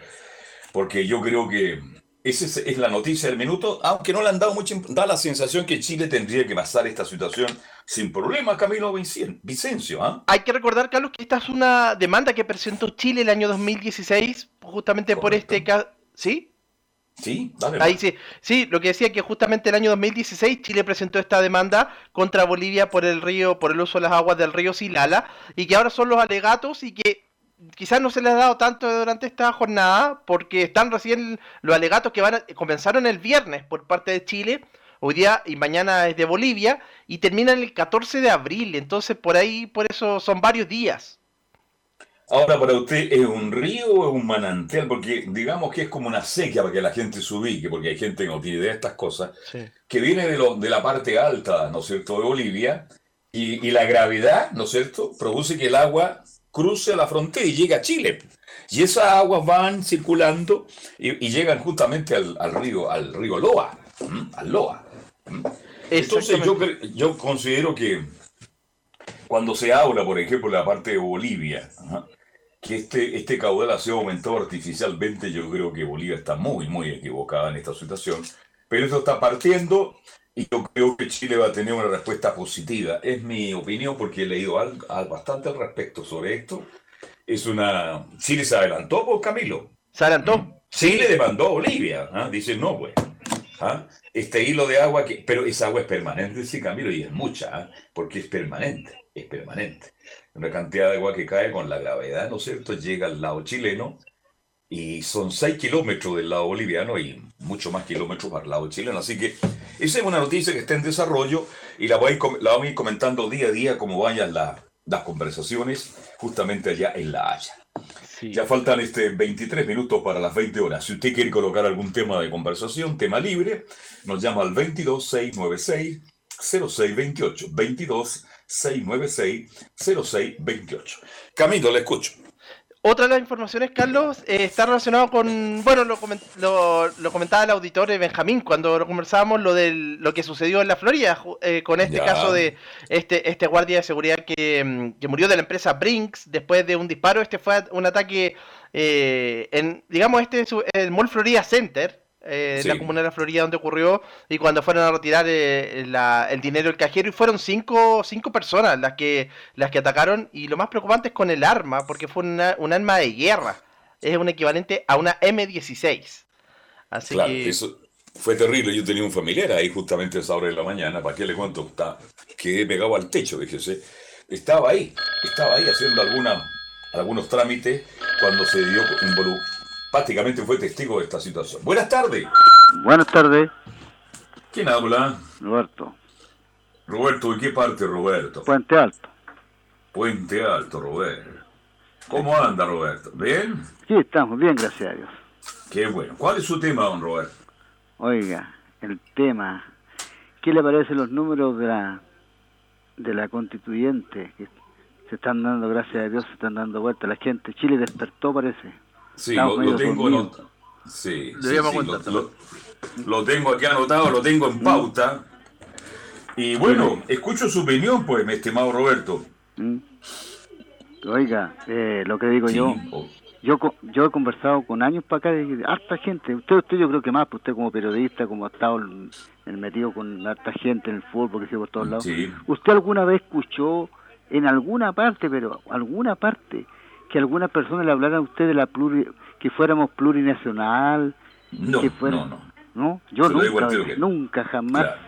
porque yo creo que esa es, la noticia del minuto, aunque no le han dado mucha, imp- da la sensación que Chile tendría que pasar esta situación sin problema, Camilo Vicen- Vicencio, ¿ah? Hay que recordar, Carlos, que esta es una demanda que presentó Chile el año 2016, justamente por este caso. ¿Sí? Sí, dale. Ahí sí, sí, lo que decía que justamente el año 2016 Chile presentó esta demanda contra Bolivia por el río, por el uso de las aguas del río Silala, y que ahora son los alegatos y que quizás no se les ha dado tanto durante esta jornada, porque están recién los alegatos que van a- comenzaron el viernes por parte de Chile, hoy día y mañana es de Bolivia, y terminan el 14 de abril, entonces por ahí, por eso son varios días. Ahora, para usted, ¿es un río o es un manantial? Porque digamos que es como una sequía para que la gente se ubique, porque hay gente que no tiene idea de estas cosas, que viene de, lo, de la parte alta, ¿no es cierto?, de Bolivia, y, y la gravedad, ¿no es cierto?, produce que el agua cruce la frontera y llegue a Chile. Y esas aguas van circulando y, y llegan justamente al, al río, al río Loa, al Loa. Entonces yo, yo considero que cuando se habla, por ejemplo, de la parte de Bolivia, que este, este caudal ha sido aumentado artificialmente, yo creo que Bolivia está muy, muy equivocada en esta situación. Pero esto está partiendo y yo creo que Chile va a tener una respuesta positiva. Es mi opinión porque he leído algo, al- bastante al respecto sobre esto. Es una... Chile se adelantó por Camilo. Se adelantó. Chile demandó a Bolivia. ¿ah? Dice, no, pues. ¿ah? Este hilo de agua, que, pero esa agua es permanente, sí, Camilo, y es mucha, ¿ah? porque es permanente, es permanente. Una cantidad de agua que cae con la gravedad, ¿no es cierto? Llega al lado chileno y son 6 kilómetros del lado boliviano y mucho más kilómetros para el lado chileno. Así que esa es una noticia que está en desarrollo y la, voy, la vamos a ir comentando día a día como vayan la- las conversaciones justamente allá en La Haya. Ya faltan este 23 minutos para las 20 horas. Si usted quiere colocar algún tema de conversación, tema libre, nos llama al 22 696 0628. 22 696 0628. Camilo, le escucho. Otra de las informaciones, Carlos, eh, está relacionado con, bueno, lo, comen- lo- lo comentaba el auditor eh, Benjamín cuando lo conversábamos lo del lo que sucedió en la Florida eh, con este Ya. caso de este este guardia de seguridad que, mm, que murió de la empresa Brinks después de un disparo. Este fue un ataque eh, en, digamos, este es el Mall Florida Center. Eh, en la comuna de la Florida donde ocurrió y cuando fueron a retirar eh, la- el dinero del cajero y fueron cinco, cinco personas las que las que atacaron y lo más preocupante es con el arma porque fue una- un arma de guerra es un equivalente a una M16 así Claro, que eso fue terrible. Yo tenía un familiar ahí justamente a esa hora de la mañana. ¿Para qué le cuento? Está, quedé pegado al techo, fíjese. Estaba ahí, estaba ahí haciendo alguna, algunos trámites cuando se dio involu- Prácticamente fue testigo de esta situación. Buenas tardes. Buenas tardes, ¿Quién habla? Roberto. Roberto, ¿de qué parte, Roberto? Puente Alto. Puente Alto, Roberto. ¿Cómo anda, Roberto? ¿Bien? Sí, estamos bien, gracias a Dios. Qué bueno. ¿Cuál es su tema, don Roberto? Oiga, el tema, ¿qué le parecen los números de la de la constituyente que se están dando, gracias a Dios, se están dando vuelta la gente? Chile despertó, parece. Sí, lo, tengo anotado. Sí, sí, sí, lo, tengo aquí anotado, lo tengo en pauta. Y bueno, escucho su opinión, pues, mi estimado Roberto. ¿Mm? Oiga, eh, lo que digo yo, yo co- yo he conversado con años para acá de harta gente, usted usted yo creo que más, pues usted como periodista, como ha estado en- en metido con harta gente en el fútbol, que se por todos lados. Sí. ¿Usted alguna vez escuchó en alguna parte, pero alguna parte, que alguna persona le hablara a usted de la pluri, que fuéramos plurinacional? No, que fuera- no, no. ¿No? Yo Se nunca, que- nunca jamás Claro.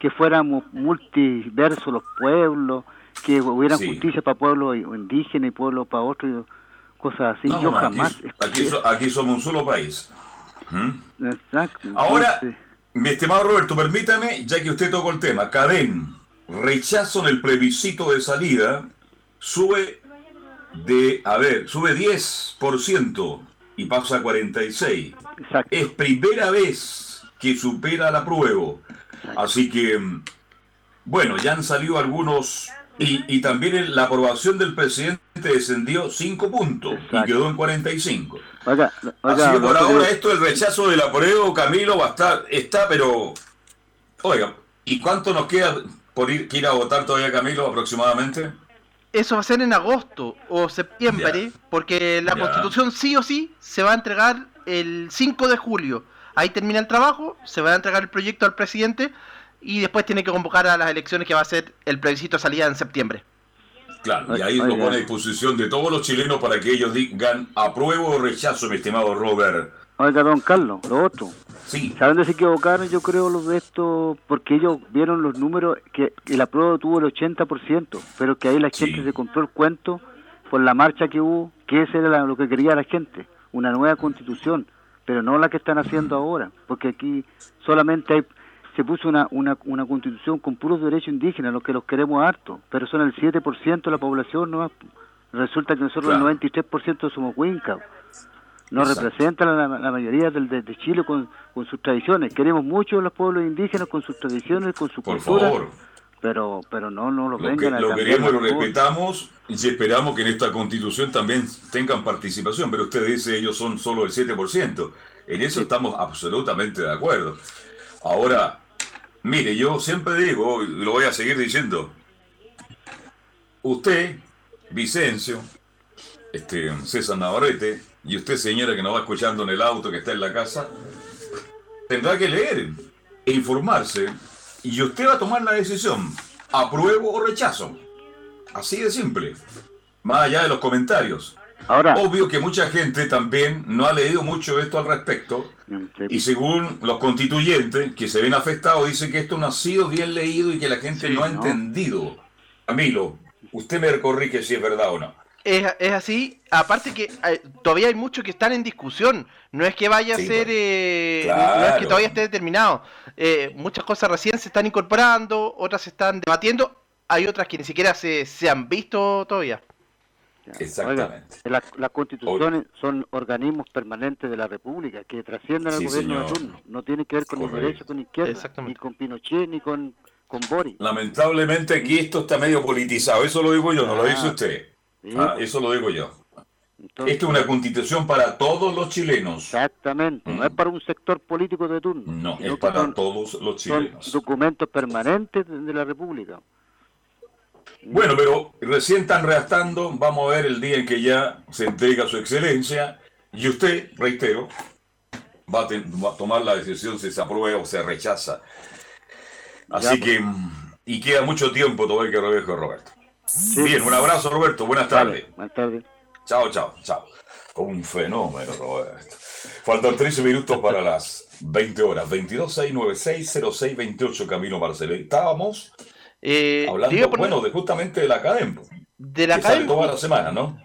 que fuéramos multiversos los pueblos, que hubiera Sí. justicia para pueblos indígenas y pueblos para otros, cosas así. No, Yo no, jamás. Aquí, so- aquí somos un solo país. ¿Mm? Exacto. Ahora, mi estimado Roberto, permítame, ya que usted tocó el tema, Cadén, rechazo en el plebiscito de salida, sube de, a ver, sube 10% y pasa a 46. Es primera vez que supera la prueba. Así que, bueno, ya han salido algunos y, y, también la aprobación del presidente descendió 5 puntos y quedó en 45. Oiga, Así que por ahora esto, el rechazo del apruebo, Camilo, va a estar, está, pero... Oiga, ¿y cuánto nos queda por ir, ir a votar todavía, Camilo, aproximadamente? Eso va a ser en agosto o septiembre, porque la constitución sí o sí se va a entregar el 5 de julio. Ahí termina el trabajo, se va a entregar el proyecto al presidente y después tiene que convocar a las elecciones que va a ser el plebiscito de salida en septiembre. Claro, y ahí lo pone a disposición de todos los chilenos para que ellos digan apruebo o rechazo, mi estimado Robert. Oiga, don Carlos, lo otro. Sí. ¿Saben dónde se equivocaron, yo creo, los de esto? Porque ellos vieron los números, que el apruebo tuvo el 80%, pero que ahí la gente se compró el cuento por la marcha que hubo, que ese era lo que quería la gente, una nueva constitución, pero no la que están haciendo ahora, porque aquí solamente hay se puso una, una, una constitución con puros derechos indígenas, los que los queremos harto, pero son el 7% de la población, ¿no? Resulta que nosotros el 93% somos huincas. No representan la, la, mayoría del, de, Chile con, con, sus tradiciones. Queremos mucho a los pueblos indígenas con sus tradiciones, con su Por cultura. Favor. Pero, pero no, no lo, lo vengan que, a Lo queremos y lo respetamos y esperamos que en esta constitución también tengan participación. Pero usted dice ellos son solo el 7%. En eso estamos absolutamente de acuerdo. Ahora, Mire, yo siempre digo, y lo voy a seguir diciendo, usted, Vicencio, este, César Navarrete, y usted, señora que nos va escuchando en el auto, que está en la casa, tendrá que leer e informarse, y usted va a tomar la decisión, apruebo o rechazo. Así de simple. Más allá de los comentarios. Ahora, Obvio que mucha gente también no ha leído mucho esto al respecto y según los constituyentes que se ven afectados dicen que esto no ha sido bien leído y que la gente no ha entendido. Camilo, usted me corrige si es verdad o no. Es, es así, aparte que eh, todavía hay muchos que están en discusión, no es que vaya a ser, eh, no es que todavía esté determinado, eh, muchas cosas recién se están incorporando, otras se están debatiendo, hay otras que ni siquiera se, se han visto todavía. Exactamente. Oiga, las constituciones son organismos permanentes de la República que trascienden al Sí, gobierno señor. de turno. No tiene que ver con Correcto. derecha con izquierda, ni con Pinochet, ni con, con Boris. Lamentablemente aquí esto está medio politizado, eso lo digo yo, no lo Ah, dice usted. Ah, eso lo digo yo. Entonces- Esto es una constitución para todos los chilenos. Exactamente, no es para un sector político de turno. Mm. No, es para son- todos los Son chilenos. documentos permanentes de, la República. Bueno, pero recién están redactando, vamos a ver el día en que ya se entrega su excelencia y usted, reitero, va a, ten- va a tomar la decisión si se aprueba o se rechaza. Así Ya, que, mm, y queda mucho tiempo todavía que Roberto Roberto. Sí. Bien, un abrazo Roberto, buenas tardes. Vale, buenas tardes. Chao, chao, chao. Un fenómeno, Roberto. Faltan 13 minutos para las 20 horas. 22 696 0628 Camilo Marcelo. Estábamos Eh, hablando, bueno, de justamente de la academia. de la que sale academia. toda la semana, ¿no?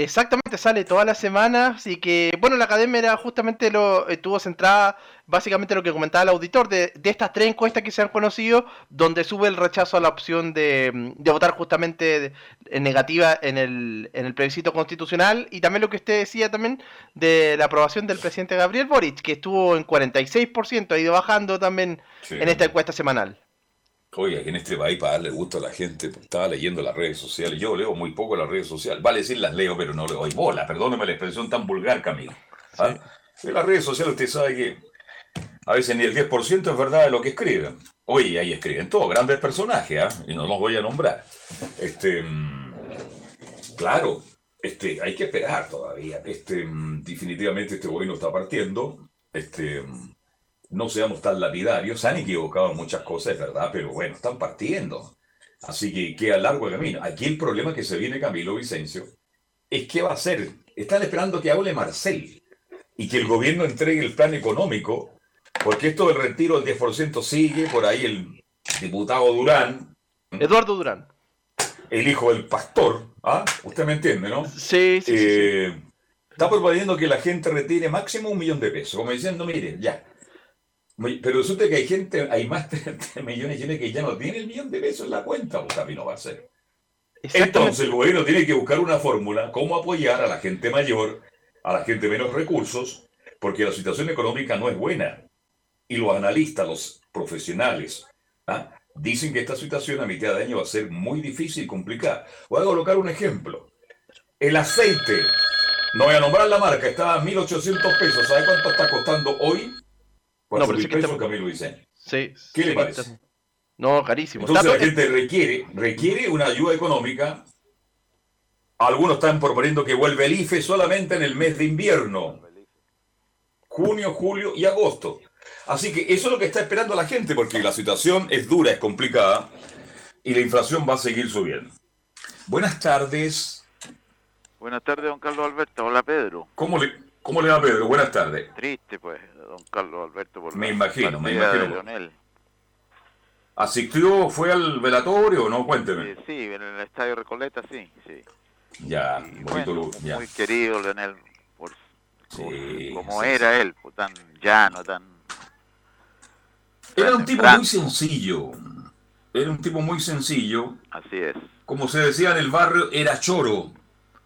Exactamente, sale todas las semanas, así que, bueno, la academia era justamente lo, estuvo centrada básicamente lo que comentaba el auditor, de, de estas tres encuestas que se han conocido, donde sube el rechazo a la opción de, de votar justamente en negativa en el, en el plebiscito constitucional, y también lo que usted decía también de la aprobación del presidente Gabriel Boric, que estuvo en 46%, ha ido bajando también Sí. en esta encuesta semanal. Oye, que en este país para darle gusto a la gente, pues, estaba leyendo las redes sociales. Yo leo muy poco las redes sociales. Vale decir, las leo, pero no le doy bola. Perdóneme la expresión tan vulgar, Camilo. ¿Ah? En las redes sociales usted sabe que a veces ni el 10% es verdad de lo que escriben. Oye, ahí escriben todos grandes personajes, ¿ah? y no los voy a nombrar. Este, mm, claro, este, hay que esperar todavía. Este, mm, definitivamente este gobierno está partiendo. Este, mm, no seamos tan lapidarios, se han equivocado en muchas cosas, es verdad, pero bueno, están partiendo. Así que queda largo el camino. Aquí el problema que se viene, Camilo Vicencio, es qué va a hacer. Están esperando que hable Marcel y que el gobierno entregue el plan económico, porque esto del retiro del 10% sigue, por ahí el diputado Durán, Eduardo Durán. el hijo del pastor, ¿ah? Usted me entiende, ¿no? Sí, sí, sí, Eh, Está proponiendo que la gente retire máximo un millón de pesos, como diciendo, mire, ya. Muy- Pero resulta que hay gente, hay más de 30 millones de chilenos que ya no tienen el millón de pesos en la cuenta, pues a ser. Entonces el gobierno tiene que buscar una fórmula cómo apoyar a la gente mayor, a la gente menos recursos, porque la situación económica no es buena. Y los analistas, los profesionales, ¿ah? dicen que esta situación a mitad de año va a ser muy difícil y complicada. Voy a colocar un ejemplo. El aceite, no voy a nombrar la marca, estaba a 1.800 pesos. ¿Sabe cuánto está costando hoy? No, pero sí que pesos, Camilo Vicente. Sí. ¿Qué le parece? está- No, carísimo. Entonces Está- la gente requiere, requiere una ayuda económica. Algunos están proponiendo que vuelva el IFE solamente en el mes de invierno. Junio, julio y agosto. Así que eso es lo que está esperando la gente, porque la situación es dura, es complicada, y la inflación va a seguir subiendo. Buenas tardes. Buenas tardes, don Carlos Alberto. Hola, Pedro. ¿Cómo le, cómo le va, Pedro? Buenas tardes. Triste, pues, don Carlos Alberto, por Me imagino, me de imagino. Leonel. ¿Asistió, fue al velatorio o no? Cuénteme. Eh, sí, en el Estadio Recoleta, sí, sí. Ya, bonito Bueno, ya. muy querido Leonel, por, Sí, como sí, era él, pues, tan llano, tan... Era un tipo franco. muy sencillo. Era un tipo muy sencillo. Así es. Como se decía en el barrio, era choro.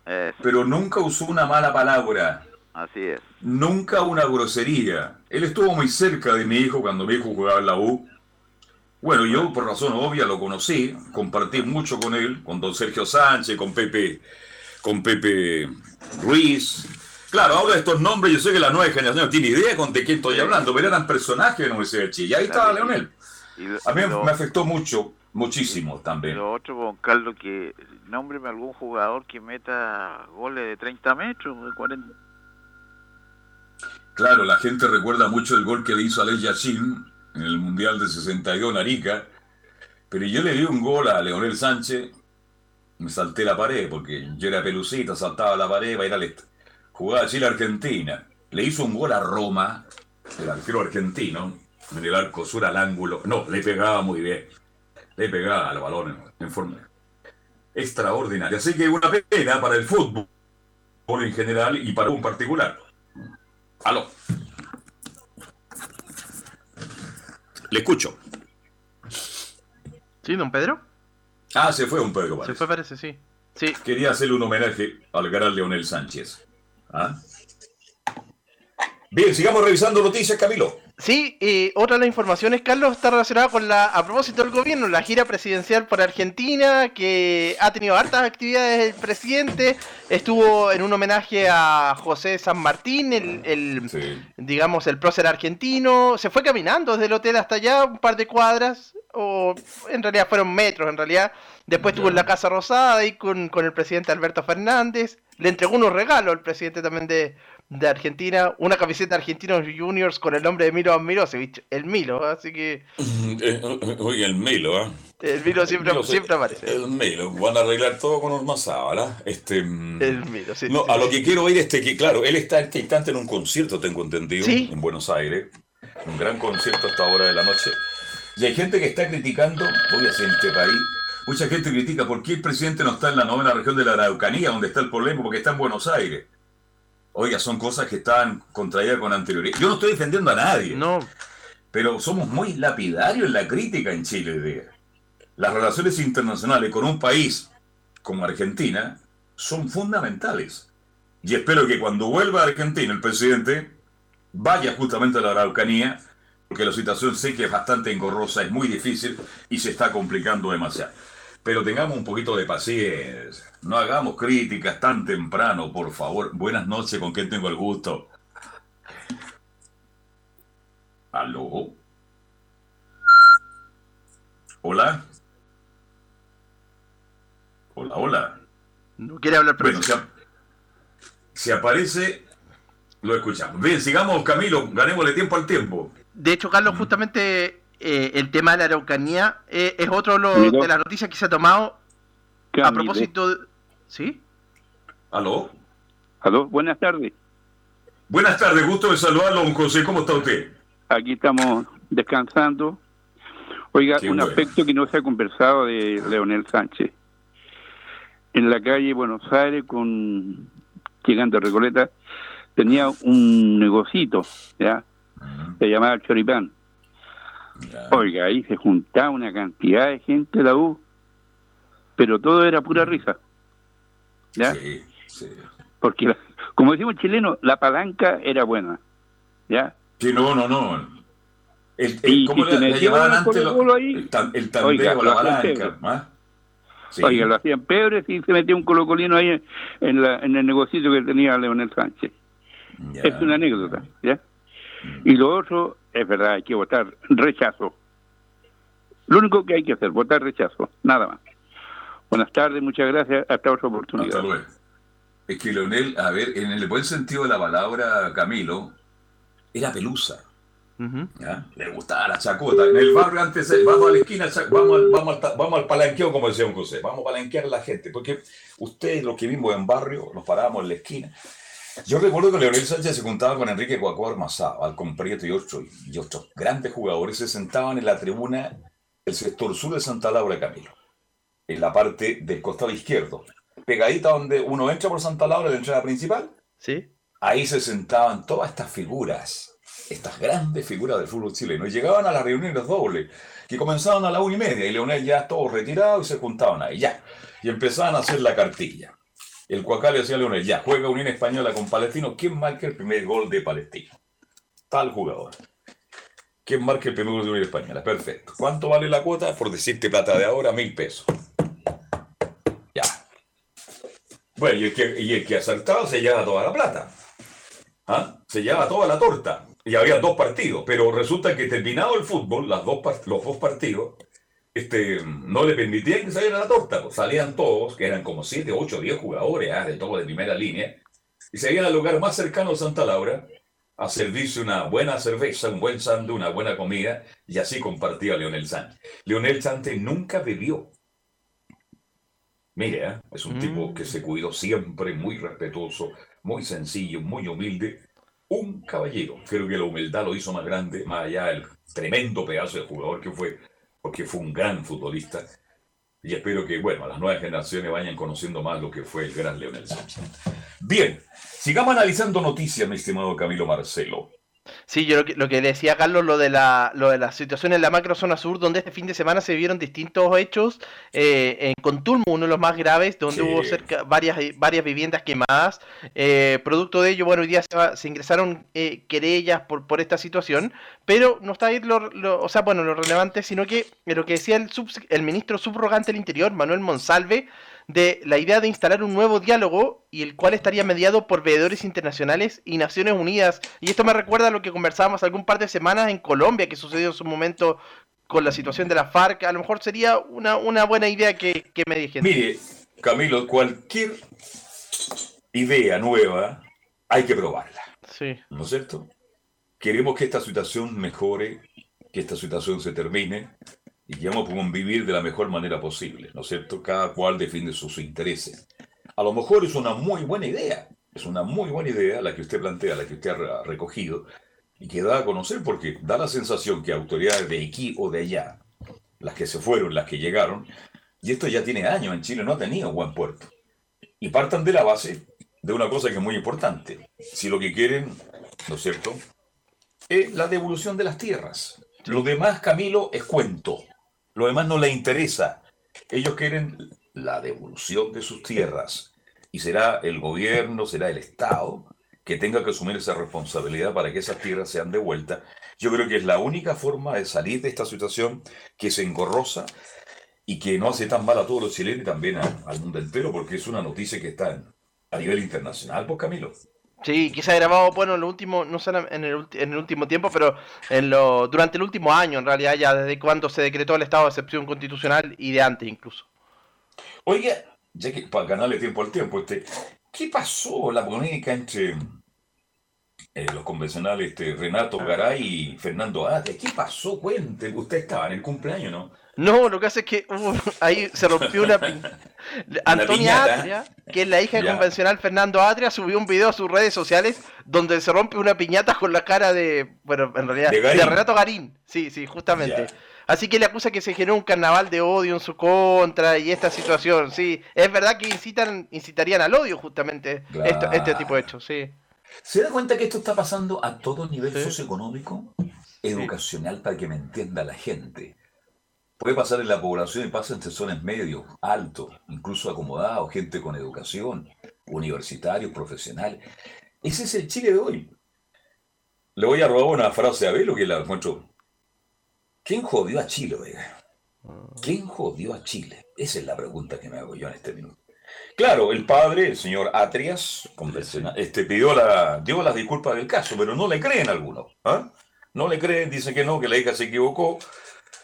Es, Pero nunca usó una mala palabra. Así es. Nunca una grosería. Él estuvo muy cerca de mi hijo cuando mi hijo jugaba en la U. Bueno, yo por razón obvia lo conocí, compartí mucho con él, con don Sergio Sánchez, con Pepe, con Pepe Ruiz. Claro, ahora estos nombres, yo sé que la nueva generación no tiene idea con de quién estoy hablando, pero eran personajes de la Universidad de Chile. Y ahí estaba Leonel. A mí me afectó mucho, muchísimo también. Lo otro, don Carlos, que nómbreme algún jugador que meta goles de 30 metros, de 40... Claro, la gente recuerda mucho el gol que le hizo a Yachin en el Mundial de 62 en Arica, pero yo le di un gol a Leonel Sánchez, me salté la pared porque yo era pelucita, saltaba la pared para ir al este. Jugaba Chile-Argentina, le hizo un gol a Roma, el arquero argentino, en el arco sur al ángulo, no, le pegaba muy bien, le pegaba al balón en forma extraordinaria. Así que una pena para el fútbol en general y para un particular. Aló. Le escucho. ¿Sí, don Pedro? Ah, se fue un Pedro, Se fue, parece, sí. Sí. Quería hacerle un homenaje al gran Leonel Sánchez. ¿Ah? Bien, sigamos revisando noticias, Camilo. Sí, y otra de las informaciones, Carlos, está relacionada con la, a propósito del gobierno, la gira presidencial por Argentina, que ha tenido hartas actividades el presidente, estuvo en un homenaje a José San Martín, el, el, digamos, el prócer argentino, se fue caminando desde el hotel hasta allá, un par de cuadras, o en realidad fueron metros, en realidad, después estuvo en la Casa Rosada ahí con, con el presidente Alberto Fernández, le entregó unos regalos al presidente también de, de Argentina, una camiseta de Argentinos Juniors con el nombre de Milo Mirosevic, el Milo, así que Oye, el Melo, ¿ah? el Milo siempre, Milo, sí, siempre aparece. El Melo, van a arreglar todo con Orma Sábala. Este, mm, El Milo, sí. no, sí, a lo que quiero oír es que, claro, él está en este instante en un concierto, tengo entendido, en Buenos Aires. Un gran concierto a esta hora de la noche. Y hay gente que está criticando, voy a hacer en este país, mucha gente critica por qué el presidente no está en la novena región de la Araucanía, donde está el problema, porque está en Buenos Aires. Oiga, son cosas que estaban contraídas con anterioridad. Yo no estoy defendiendo a nadie. No. Pero somos muy lapidarios en la crítica en Chile. Las relaciones internacionales con un país como Argentina son fundamentales. Y espero que cuando vuelva a Argentina el presidente vaya justamente a la Araucanía, porque la situación sé que es bastante engorrosa, es muy difícil y se está complicando demasiado. Pero tengamos un poquito de paciencia. No hagamos críticas tan temprano, por favor. Buenas noches, ¿con quién tengo el gusto? ¿Aló? ¿Hola? Hola, hola. No quiere hablar Bueno, si, ap- si aparece, lo escuchamos. Bien, sigamos, Camilo, ganémosle tiempo al tiempo. De hecho, Carlos, justamente eh, el tema de la Araucanía eh, es otro de, lo- de las noticias que se ha tomado a propósito de... ¿Sí? ¿Aló? Aló, buenas tardes. Buenas tardes, gusto de saludarlo, don José. ¿Cómo está usted? Aquí estamos descansando. Oiga, Qué un bueno. aspecto que no se ha conversado de Leonel Sánchez. En la calle Buenos Aires, con llegando a Recoleta, tenía un negocito, ¿ya? Se llamaba Choripán. Oiga, ahí se juntaba una cantidad de gente de la U, pero todo era pura risa. ¿Ya? Sí, sí. Porque, la- como decimos chilenos, la palanca era buena. ¿Ya? Sí, no, no, no. El, el- Y- ¿Cómo y le, el antes? lo- Colo-Colo ahí. el, tan- el tandeo, Oiga, la palanca. Oiga, lo hacían pebre y se metió un colocolino ahí en, la- en el negocito que tenía Leonel Sánchez. Es una anécdota, ¿ya? Y lo otro, es verdad, hay que votar rechazo. Lo único que hay que hacer, votar rechazo, nada más. Buenas tardes, muchas gracias, hasta otra oportunidad. Hasta luego. Es que Leonel, a ver, en el buen sentido de la palabra, Camilo, era pelusa. ¿ya? Le gustaba la chacota. En el barrio antes, eh, vamos a la esquina, vamos al, vamos al, vamos al palanqueo, como decía un José. Vamos a palanquear a la gente. Porque ustedes, los que vimos en barrio, nos parábamos en la esquina. Yo recuerdo que Leonel Sánchez se juntaba con Enrique Cuacó Armazado, Alcon Prieto y otros, y otros grandes jugadores. Se sentaban en la tribuna del sector sur de Santa Laura, Camilo. En la parte del costado izquierdo. Pegadita donde uno entra por Santa Laura, la entrada principal. Sí. Ahí se sentaban todas estas figuras, estas grandes figuras del fútbol chileno. Y llegaban a las reuniones dobles, que comenzaban a la una y media, y Leonel ya todos retirados y se juntaban ahí, ya. Y empezaban a hacer la cartilla. El Cuacá le decía a Leonel, ya, juega Unión Española con Palestino, ¿quién marca el primer gol de Palestino? Tal jugador. ¿Quién marca el primer gol de Unión Española? Perfecto. ¿Cuánto vale la cuota? Por decirte plata de ahora, mil pesos. Ya. Bueno, y el que, y el se llevaba toda la plata. ¿Ah? Se llevaba toda la torta. Y había dos partidos. Pero resulta que terminado el fútbol, las dos, los dos partidos, este, no le permitían que saliera la torta. pues salían todos, que eran como 7, 8, 10 jugadores, ah, de de primera línea, y se iban al lugar más cercano de Santa Laura a servirse una buena cerveza, un buen sándwich, una buena comida, y así compartía Leonel Sánchez. Leonel Sánchez nunca bebió. Mire, ¿eh? es un tipo que se cuidó siempre, muy respetuoso, muy sencillo, muy humilde. Un caballero. Creo que la humildad lo hizo más grande, más allá del tremendo pedazo de jugador que fue, porque fue un gran futbolista. Y espero que, bueno, las nuevas generaciones vayan conociendo más lo que fue el gran Leonel Sánchez. Bien, sigamos analizando noticias, mi estimado Camilo Marcelo. Sí, yo lo que, lo que decía Carlos, lo de la, lo de la situación en la macrozona sur, donde este fin de semana se vieron distintos hechos. eh, en Contulmo, uno de los más graves, donde Sí. hubo cerca varias, varias viviendas quemadas. eh, producto de ello, bueno, hoy día se, se ingresaron eh, querellas por, por esta situación, pero no está ahí lo, lo- o sea, bueno, lo relevante, sino que eh, lo que decía el, subs- el ministro subrogante del Interior, Manuel Monsalve, de la idea de instalar un nuevo diálogo y el cual estaría mediado por veedores internacionales y Naciones Unidas. Y esto me recuerda a lo que conversábamos algún par de semanas en Colombia, que sucedió en su momento con la situación de la FARC. A lo mejor sería una, una buena idea que, que me dijeran. Mire, Camilo, cualquier idea nueva hay que probarla. Sí. ¿No es cierto? Queremos que esta situación mejore, que esta situación se termine y que vamos a convivir de la mejor manera posible, ¿no es cierto? Cada cual defiende sus intereses. A lo mejor es una muy buena idea, es una muy buena idea la que usted plantea, la que usted ha recogido y que da a conocer porque da la sensación que autoridades de aquí o de allá, las que se fueron, las que llegaron, y esto ya tiene años en Chile, no ha tenido buen puerto. Y partan de la base de una cosa que es muy importante. Si lo que quieren, ¿no es cierto?, es la devolución de las tierras. Lo demás, Camilo, es cuento. Lo demás no les interesa. Ellos quieren la devolución de sus tierras. Y será el gobierno, será el Estado que tenga que asumir esa responsabilidad para que esas tierras sean devueltas. Yo creo que es la única forma de salir de esta situación que se engorrosa y que no hace tan mal a todos los chilenos y también al mundo entero, porque es una noticia que está en- a nivel internacional, pues Camilo. Sí, ha grabado, bueno, en el último, no sé en el, en el último tiempo, pero en lo, durante el último año, en realidad, ya desde cuando se decretó el estado de excepción constitucional y de antes incluso. Oiga, ya que para ganarle tiempo al tiempo, este, ¿qué pasó la polémica entre eh, los convencionales este, Renato Garay y Fernando Atria? ¿Qué pasó? Cuente, usted estaba en el cumpleaños, ¿no? No, lo que hace es que hubo- ahí se rompió una pi- Antonia piñata. Atria, que es la hija del Ya. convencional Fernando Atria, subió un video a sus redes sociales donde se rompe una piñata con la cara de, bueno, en realidad, De. Renato Garín. Sí, sí, justamente. Ya. Así que le acusa que se generó un carnaval de odio en su contra y esta situación, sí. Es verdad que incitan, incitarían al odio justamente esto- este tipo de hechos, sí. ¿Se da cuenta que esto está pasando a todo nivel socioeconómico, educacional, para que me entienda la gente? puede pasar en la población y pasa entre zonas medios, altos, incluso acomodados, gente con educación, universitarios, profesionales. Ese es el Chile de hoy. Le voy a robar una frase a Velo que la encuentro. ¿Quién jodió a Chile, oiga? ¿Quién jodió a Chile? Esa es la pregunta que me hago yo en este minuto. Claro, el padre, el señor Atrias, este, pidió la, dio las disculpas del caso, pero no le creen algunos. ¿ah? No le creen, dice que no, que la hija se equivocó.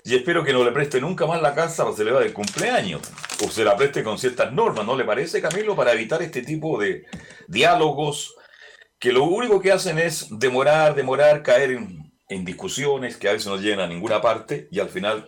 Y espero que no le preste nunca más la casa para celebrar el cumpleaños. O se la preste con ciertas normas, ¿no le parece, Camilo? Para evitar este tipo de diálogos que lo único que hacen es demorar, demorar, caer en, en discusiones que a veces no llegan a ninguna parte y al final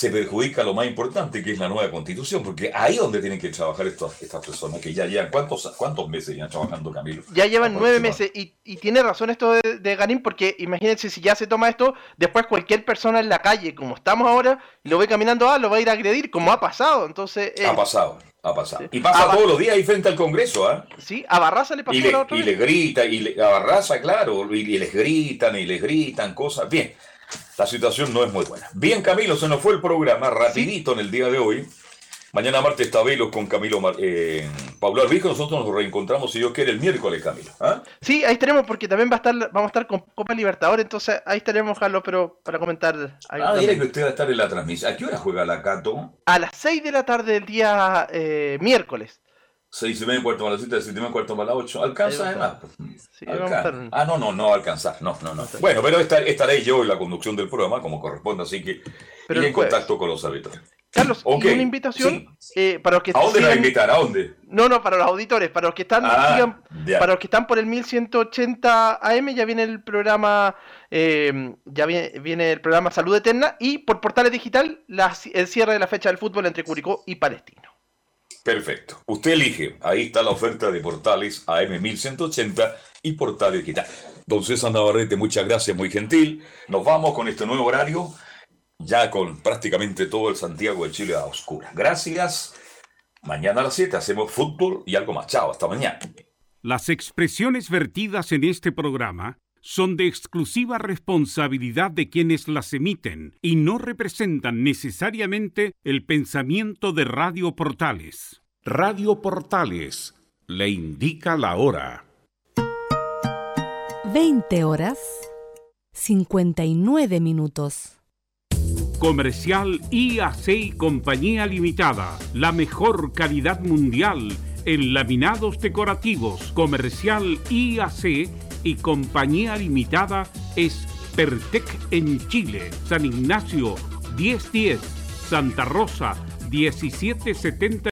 se perjudica lo más importante, que es la nueva constitución, porque ahí es donde tienen que trabajar estas, estas personas, que ya llevan, ¿cuántos, ¿cuántos meses llevan trabajando, Camilo? Ya llevan nueve meses, y, y, tiene razón esto de, de, Ganín, porque imagínense, si ya se toma esto, después cualquier persona en la calle, como estamos ahora, lo ve caminando, ah, lo va a ir a agredir, como ha pasado, entonces... Eh, ha pasado. Ha pasado. Y pasa todos los días ahí frente al Congreso, ¿ah? Sí, a Barraza le pasó y le, la otra y le grita, y le, a Barraza, claro, y, y les gritan, y les gritan cosas. Bien, la situación no es muy buena. Bien, Camilo, se nos fue el programa rapidito en el día de hoy. Mañana martes está Velos con Camilo eh, Pablo Arbijo. Nosotros nos reencontramos, si Dios quiere, el miércoles, Camilo. ¿ah? Sí, ahí estaremos, porque también va a estar, vamos a estar con Copa Libertadores, entonces ahí estaremos, Carlos, pero para comentar. ah, mira que usted va a estar en la transmisión. ¿A qué hora juega la Cato? A las 6 de la tarde del día eh, miércoles. 6 y media, cuarto para las 7, 7 y media, cuarto para las 8. ¿Alcanza además? Sí, Alcan... Ah, no, no, no va a alcanzar. No, no, no. Bueno, pero estar, estaré yo en la conducción del programa, como corresponde, así que pero iré en contacto con los árbitros. Carlos, okay. una invitación sí. eh, para los que ¿A dónde sigan... la invitar? ¿A dónde? No, no, para los auditores, para los que están ah, sigan, para los que están por el 1180 AM ya viene el programa eh, ya viene, viene, el programa Salud Eterna y por Portales Digital la, el cierre de la fecha del fútbol entre Curicó y Palestino. Perfecto. Usted elige. Ahí está la oferta de Portales AM1180 y Portales Digital. Don César Navarrete, muchas gracias, muy gentil. Nos vamos con este nuevo horario, ya con prácticamente todo el Santiago de Chile a oscura. Gracias. Mañana a las 7 hacemos fútbol y algo más. Chao, hasta mañana. Las expresiones vertidas en este programa son de exclusiva responsabilidad de quienes las emiten y no representan necesariamente el pensamiento de Radio Portales. Radio Portales le indica la hora. 20 horas 59 minutos. Comercial IAC y Compañía Limitada, la mejor calidad mundial en laminados decorativos. Comercial IAC y Compañía Limitada es Pertec en Chile, San Ignacio 1010, Santa Rosa 1770.